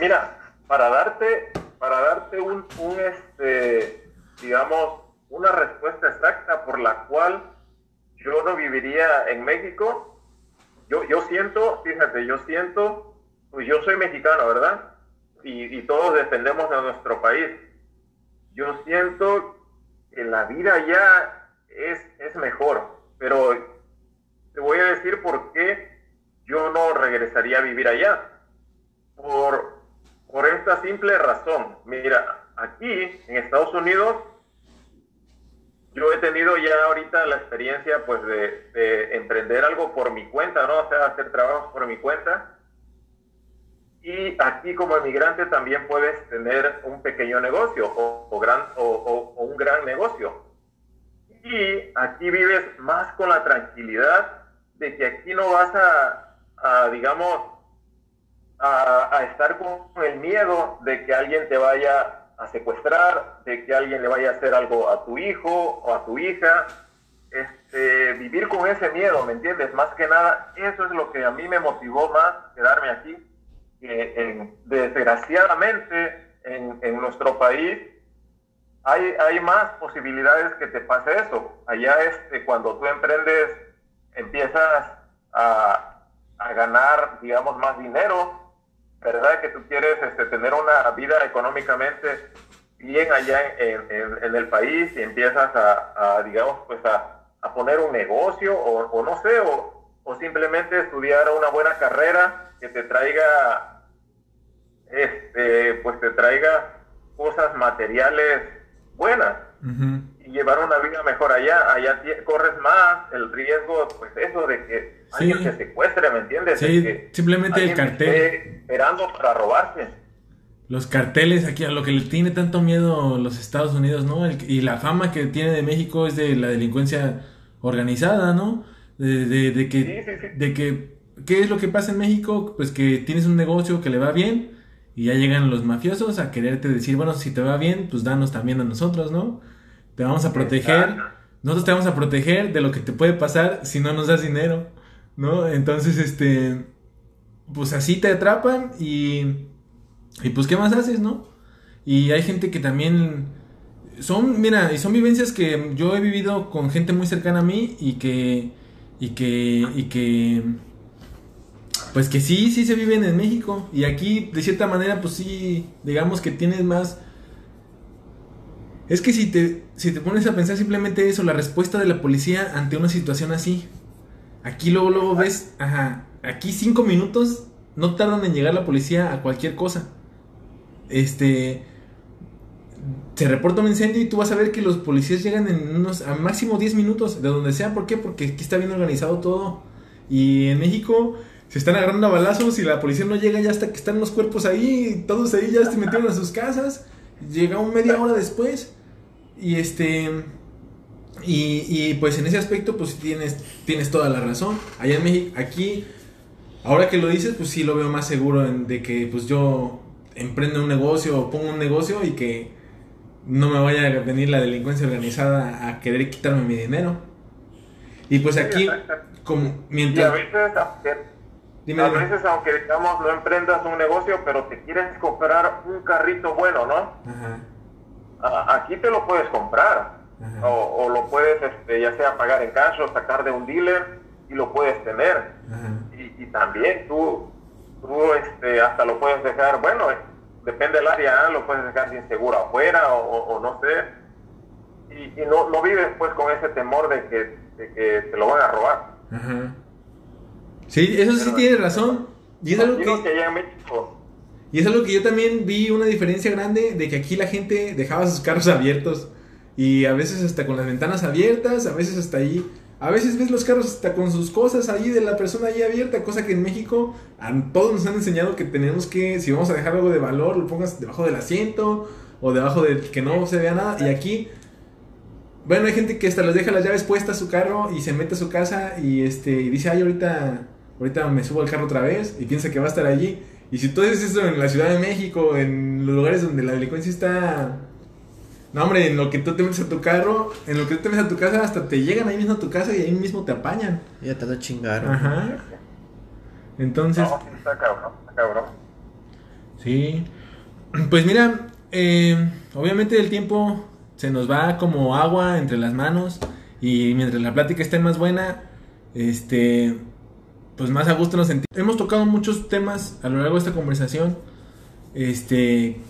Mira, para darte, para darte un, un este, digamos, una respuesta exacta por la cual yo no viviría en México. Yo, yo siento, fíjate, yo siento, pues yo soy mexicano, ¿verdad? y, todos dependemos de nuestro país. Yo siento que la vida allá es, es mejor, pero te voy a decir por qué yo no regresaría a vivir allá. Por, por esta simple razón. Mira, aquí en Estados Unidos yo he tenido ya ahorita la experiencia pues de, emprender algo por mi cuenta, ¿no? O sea, hacer trabajos por mi cuenta. Y aquí como emigrante también puedes tener un pequeño negocio o, gran, o, un gran negocio. Y aquí vives más con la tranquilidad de que aquí no vas a, digamos, a, estar con el miedo de que alguien te vaya a secuestrar, de que alguien le vaya a hacer algo a tu hijo o a tu hija. Este, vivir con ese miedo, ¿me entiendes? Más que nada, eso es lo que a mí me motivó más quedarme aquí. Que desgraciadamente en, en, nuestro país hay, hay más posibilidades que te pase eso. Allá este, cuando tú emprendes, empiezas a, a ganar, digamos, más dinero, ¿verdad? Que tú quieres este, tener una vida económicamente bien allá en, el país y empiezas a, digamos, pues a, poner un negocio o, no sé, o, o, simplemente estudiar una buena carrera que te traiga, este, pues te traiga cosas materiales buenas llevar una vida mejor allá. Allá corres más el riesgo, pues eso de que alguien te secuestre, ¿me entiendes? Sí, simplemente el cartel. Esperando para robarse. Los carteles aquí, a lo que le tiene tanto miedo los Estados Unidos, ¿no? y la fama que tiene de México es de la delincuencia organizada, ¿no? De, de, que, de que, ¿qué es lo que pasa en México? Pues que tienes un negocio que le va bien y ya llegan los mafiosos a quererte decir, bueno, si te va bien, pues danos también a nosotros, ¿no? Te vamos a proteger, nosotros te vamos a proteger de lo que te puede pasar si no nos das dinero, ¿no? Entonces, este, pues así te atrapan y, y pues, ¿qué más haces, no? Y hay gente que también son, mira, y son vivencias que yo he vivido con gente muy cercana a mí y que, y que, y que, pues que sí, sí se viven en México. Y aquí, de cierta manera, pues sí, digamos que tienes más es que si te, si te pones a pensar simplemente eso, la respuesta de la policía ante una situación así. Aquí luego, luego ves, ajá, aquí cinco minutos no tardan en llegar la policía a cualquier cosa. Este, se reporta un incendio y tú vas a ver que los policías llegan en unos, a máximo 10 minutos, de donde sea. ¿Por qué? Porque aquí está bien organizado todo. Y en México se están agarrando a balazos y la policía no llega ya hasta que están los cuerpos ahí, todos ahí ya se metieron a sus casas. Llega un media hora después. Y este. Y, y, pues en ese aspecto, pues tienes, tienes toda la razón. Allá en México, aquí, ahora que lo dices, pues sí lo veo más seguro de que pues yo emprendo un negocio o pongo un negocio y que no me vaya a venir la delincuencia organizada a querer quitarme mi dinero. Y pues aquí, como mientras... a veces, a veces, aunque digamos no emprendas un negocio, pero te quieres comprar un carrito bueno, ¿no? Ajá aquí te lo puedes comprar. O, lo puedes, este, ya sea pagar en cash o sacar de un dealer y lo puedes tener. Y, también tú, tú este, hasta lo puedes dejar, bueno, depende del área, ¿eh? lo puedes dejar sin seguro afuera o, no sé. Y, no, no, vives pues con ese temor de que, que te lo van a robar. Sí, eso sí tiene razón. Y es algo que... que allá en México y es algo que yo también vi una diferencia grande de que aquí la gente dejaba sus carros abiertos. Y a veces hasta con las ventanas abiertas, a veces hasta ahí. A veces ves los carros hasta con sus cosas ahí de la persona ahí abierta, cosa que en México a todos nos han enseñado que tenemos que, si vamos a dejar algo de valor, lo pongas debajo del asiento o debajo de que no se vea nada. Y aquí, bueno, hay gente que hasta les deja las llaves puestas a su carro y se mete a su casa y este y dice, ay, ahorita, ahorita me subo al carro otra vez y piensa que va a estar allí. Y si tú haces eso en la Ciudad de México, en los lugares donde la delincuencia está... No, hombre, en lo que tú te metes a tu carro, en lo que tú te metes a tu casa, hasta te llegan ahí mismo a tu casa y ahí mismo te apañan. Ya te lo chingaron. Ajá. Entonces... No, está cabrón, está cabrón. Sí. Pues mira, eh, obviamente el tiempo se nos va como agua entre las manos y mientras la plática esté más buena, este pues más a gusto nos sentimos. Hemos tocado muchos temas a lo largo de esta conversación Este,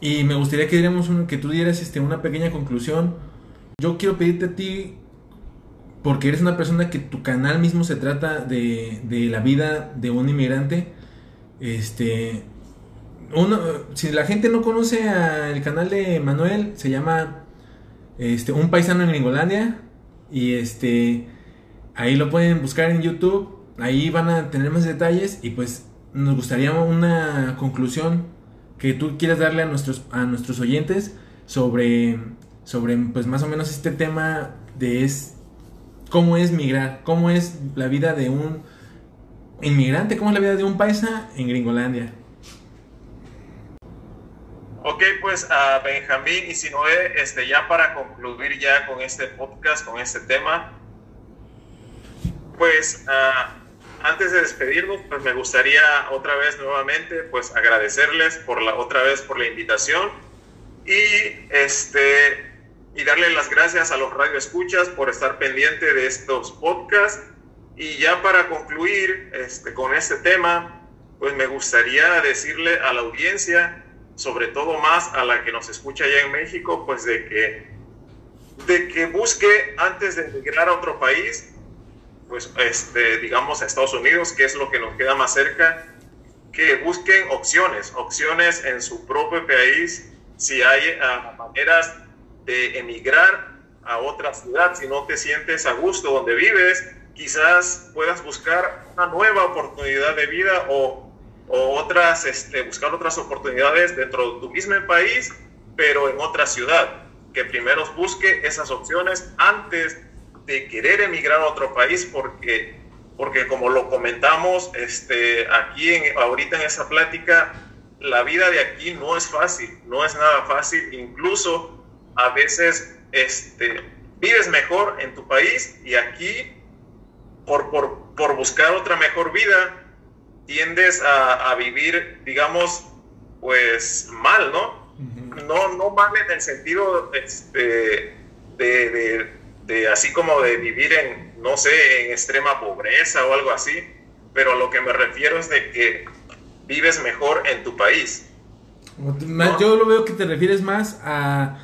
y me gustaría que, diéramos que tú dieras este, una pequeña conclusión. Yo quiero pedirte a ti, porque eres una persona que tu canal mismo se trata de, de la vida de un inmigrante. Este, uno, si la gente no conoce al canal de Manuel, se llama este, Un paisano en Gringolandia. Y este, ahí lo pueden buscar en YouTube. Ahí van a tener más detalles. Y pues nos gustaría una conclusión que tú quieras darle a nuestros, a nuestros oyentes sobre, sobre pues más o menos este tema de es, cómo es migrar, cómo es la vida de un inmigrante, cómo es la vida de un paisa en Gringolandia. Ok, pues a Benjamín y Sinoé, este, ya para concluir ya con este podcast, con este tema, pues ah, antes de despedirnos, pues me gustaría otra vez nuevamente, pues agradecerles por la otra vez por la invitación y este y darle las gracias a los radioescuchas por estar pendiente de estos podcasts. Y ya para concluir este, con este tema, pues me gustaría decirle a la audiencia sobre todo más a la que nos escucha allá en México, pues de que, de que busque antes de emigrar a otro país, pues este, digamos a Estados Unidos, que es lo que nos queda más cerca, que busquen opciones, opciones en su propio país, si hay uh, maneras de emigrar a otra ciudad, si no te sientes a gusto donde vives, quizás puedas buscar una nueva oportunidad de vida o o otras, este, buscar otras oportunidades dentro de tu mismo país, pero en otra ciudad. Que primero busque esas opciones antes de querer emigrar a otro país, porque, porque como lo comentamos este, aquí en, ahorita en esa plática, la vida de aquí no es fácil, no es nada fácil, incluso a veces este, vives mejor en tu país y aquí, por, por, por buscar otra mejor vida, tiendes a, a, vivir, digamos, pues mal, ¿no? Uh -huh. No, no mal en el sentido este, de, de, de, así como de vivir en, no sé, en extrema pobreza o algo así, pero a lo que me refiero es de que vives mejor en tu país. ¿no? Yo lo veo que te refieres más a,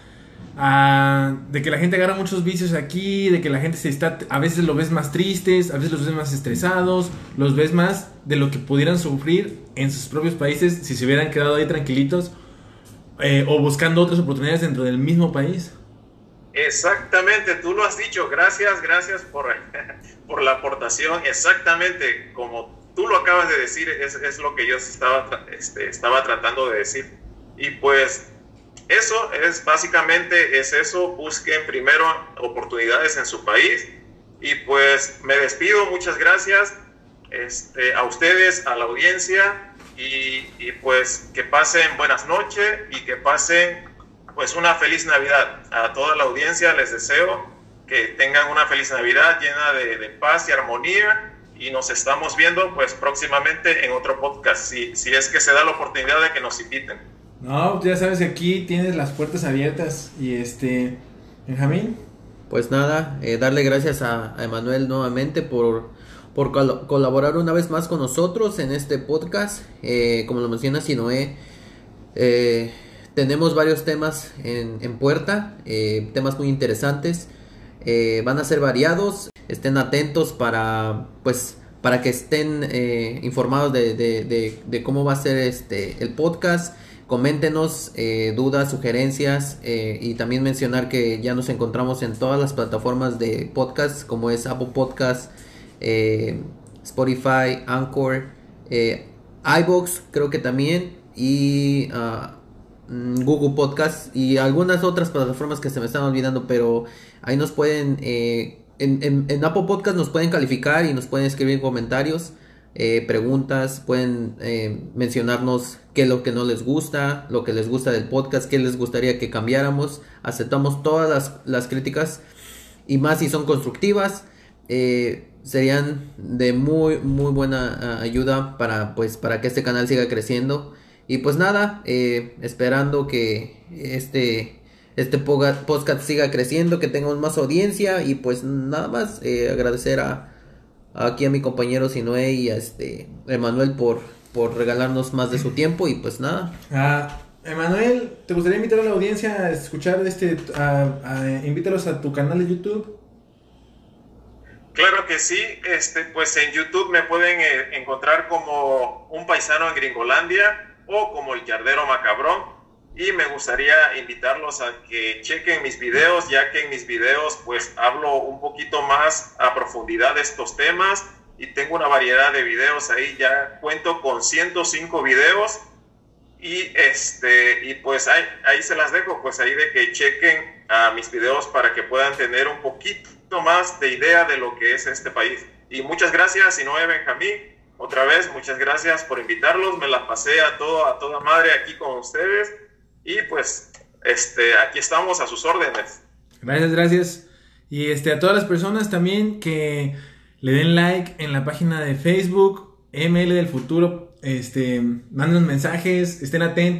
a, de que la gente agarra muchos vicios aquí, de que la gente se está, a veces lo ves más tristes, a veces los ves más estresados, los ves más de lo que pudieran sufrir en sus propios países si se hubieran quedado ahí tranquilitos eh, o buscando otras oportunidades dentro del mismo país. Exactamente, tú lo has dicho, gracias, gracias por, por la aportación, exactamente como tú lo acabas de decir, es, es lo que yo estaba, este, estaba tratando de decir. Y pues eso es básicamente es eso, busquen primero oportunidades en su país. Y pues me despido, muchas gracias este, a ustedes, a la audiencia. Y, y, pues que pasen buenas noches y que pasen pues una feliz Navidad. A toda la audiencia les deseo que tengan una feliz Navidad llena de, de paz y armonía y nos estamos viendo pues próximamente en otro podcast, si, si es que se da la oportunidad de que nos inviten. No, ya sabes que aquí tienes las puertas abiertas. Y este, Benjamín. Pues nada, eh, darle gracias a, a Emanuel nuevamente por, por col colaborar una vez más con nosotros en este podcast. Eh, como lo menciona Sinoé, eh, tenemos varios temas en, en puerta, eh, temas muy interesantes. Eh, van a ser variados, estén atentos para, pues, para que estén eh, informados de, de, cómo va a ser este el podcast. Coméntenos dudas, sugerencias y también mencionar que ya nos encontramos en todas las plataformas de podcast como es Apple Podcast, Spotify, Anchor, iBox creo que también y uh, Google Podcast y algunas otras plataformas que se me están olvidando, pero ahí nos pueden, en, en, en Apple Podcast nos pueden calificar y nos pueden escribir comentarios. Eh, preguntas, pueden eh, mencionarnos qué es lo que no les gusta, lo que les gusta del podcast, qué les gustaría que cambiáramos. Aceptamos todas las, las críticas y más si son constructivas. Eh, serían de muy muy buena ayuda para pues para que este canal siga creciendo y pues nada esperando que este este podcast siga creciendo que tengamos más audiencia y pues nada más agradecer a aquí a mi compañero Sinoé y a este Emanuel por, por regalarnos más de su tiempo y pues nada. Ah, Emanuel, ¿te gustaría invitar a la audiencia a escuchar este, a, a- invítalos a tu canal de YouTube? Claro que sí, este, pues en YouTube me pueden eh, encontrar como un paisano en Gringolandia o como el Yardero Macabrón. Y me gustaría invitarlos a que chequen mis videos, ya que en mis videos pues hablo un poquito más a profundidad de estos temas y tengo una variedad de videos ahí, ya cuento con 105 videos y este y pues ahí, ahí se las dejo, pues ahí de que chequen a mis videos para que puedan tener un poquito más de idea de lo que es este país. Y muchas gracias, Noé Benjamín, otra vez muchas gracias por invitarlos, me la pasé a todo a toda madre aquí con ustedes y pues este aquí estamos a sus órdenes. Gracias, gracias. Y este, a todas las personas también que le den like en la página de Facebook, ML del Futuro, este, manden mensajes, estén atentos.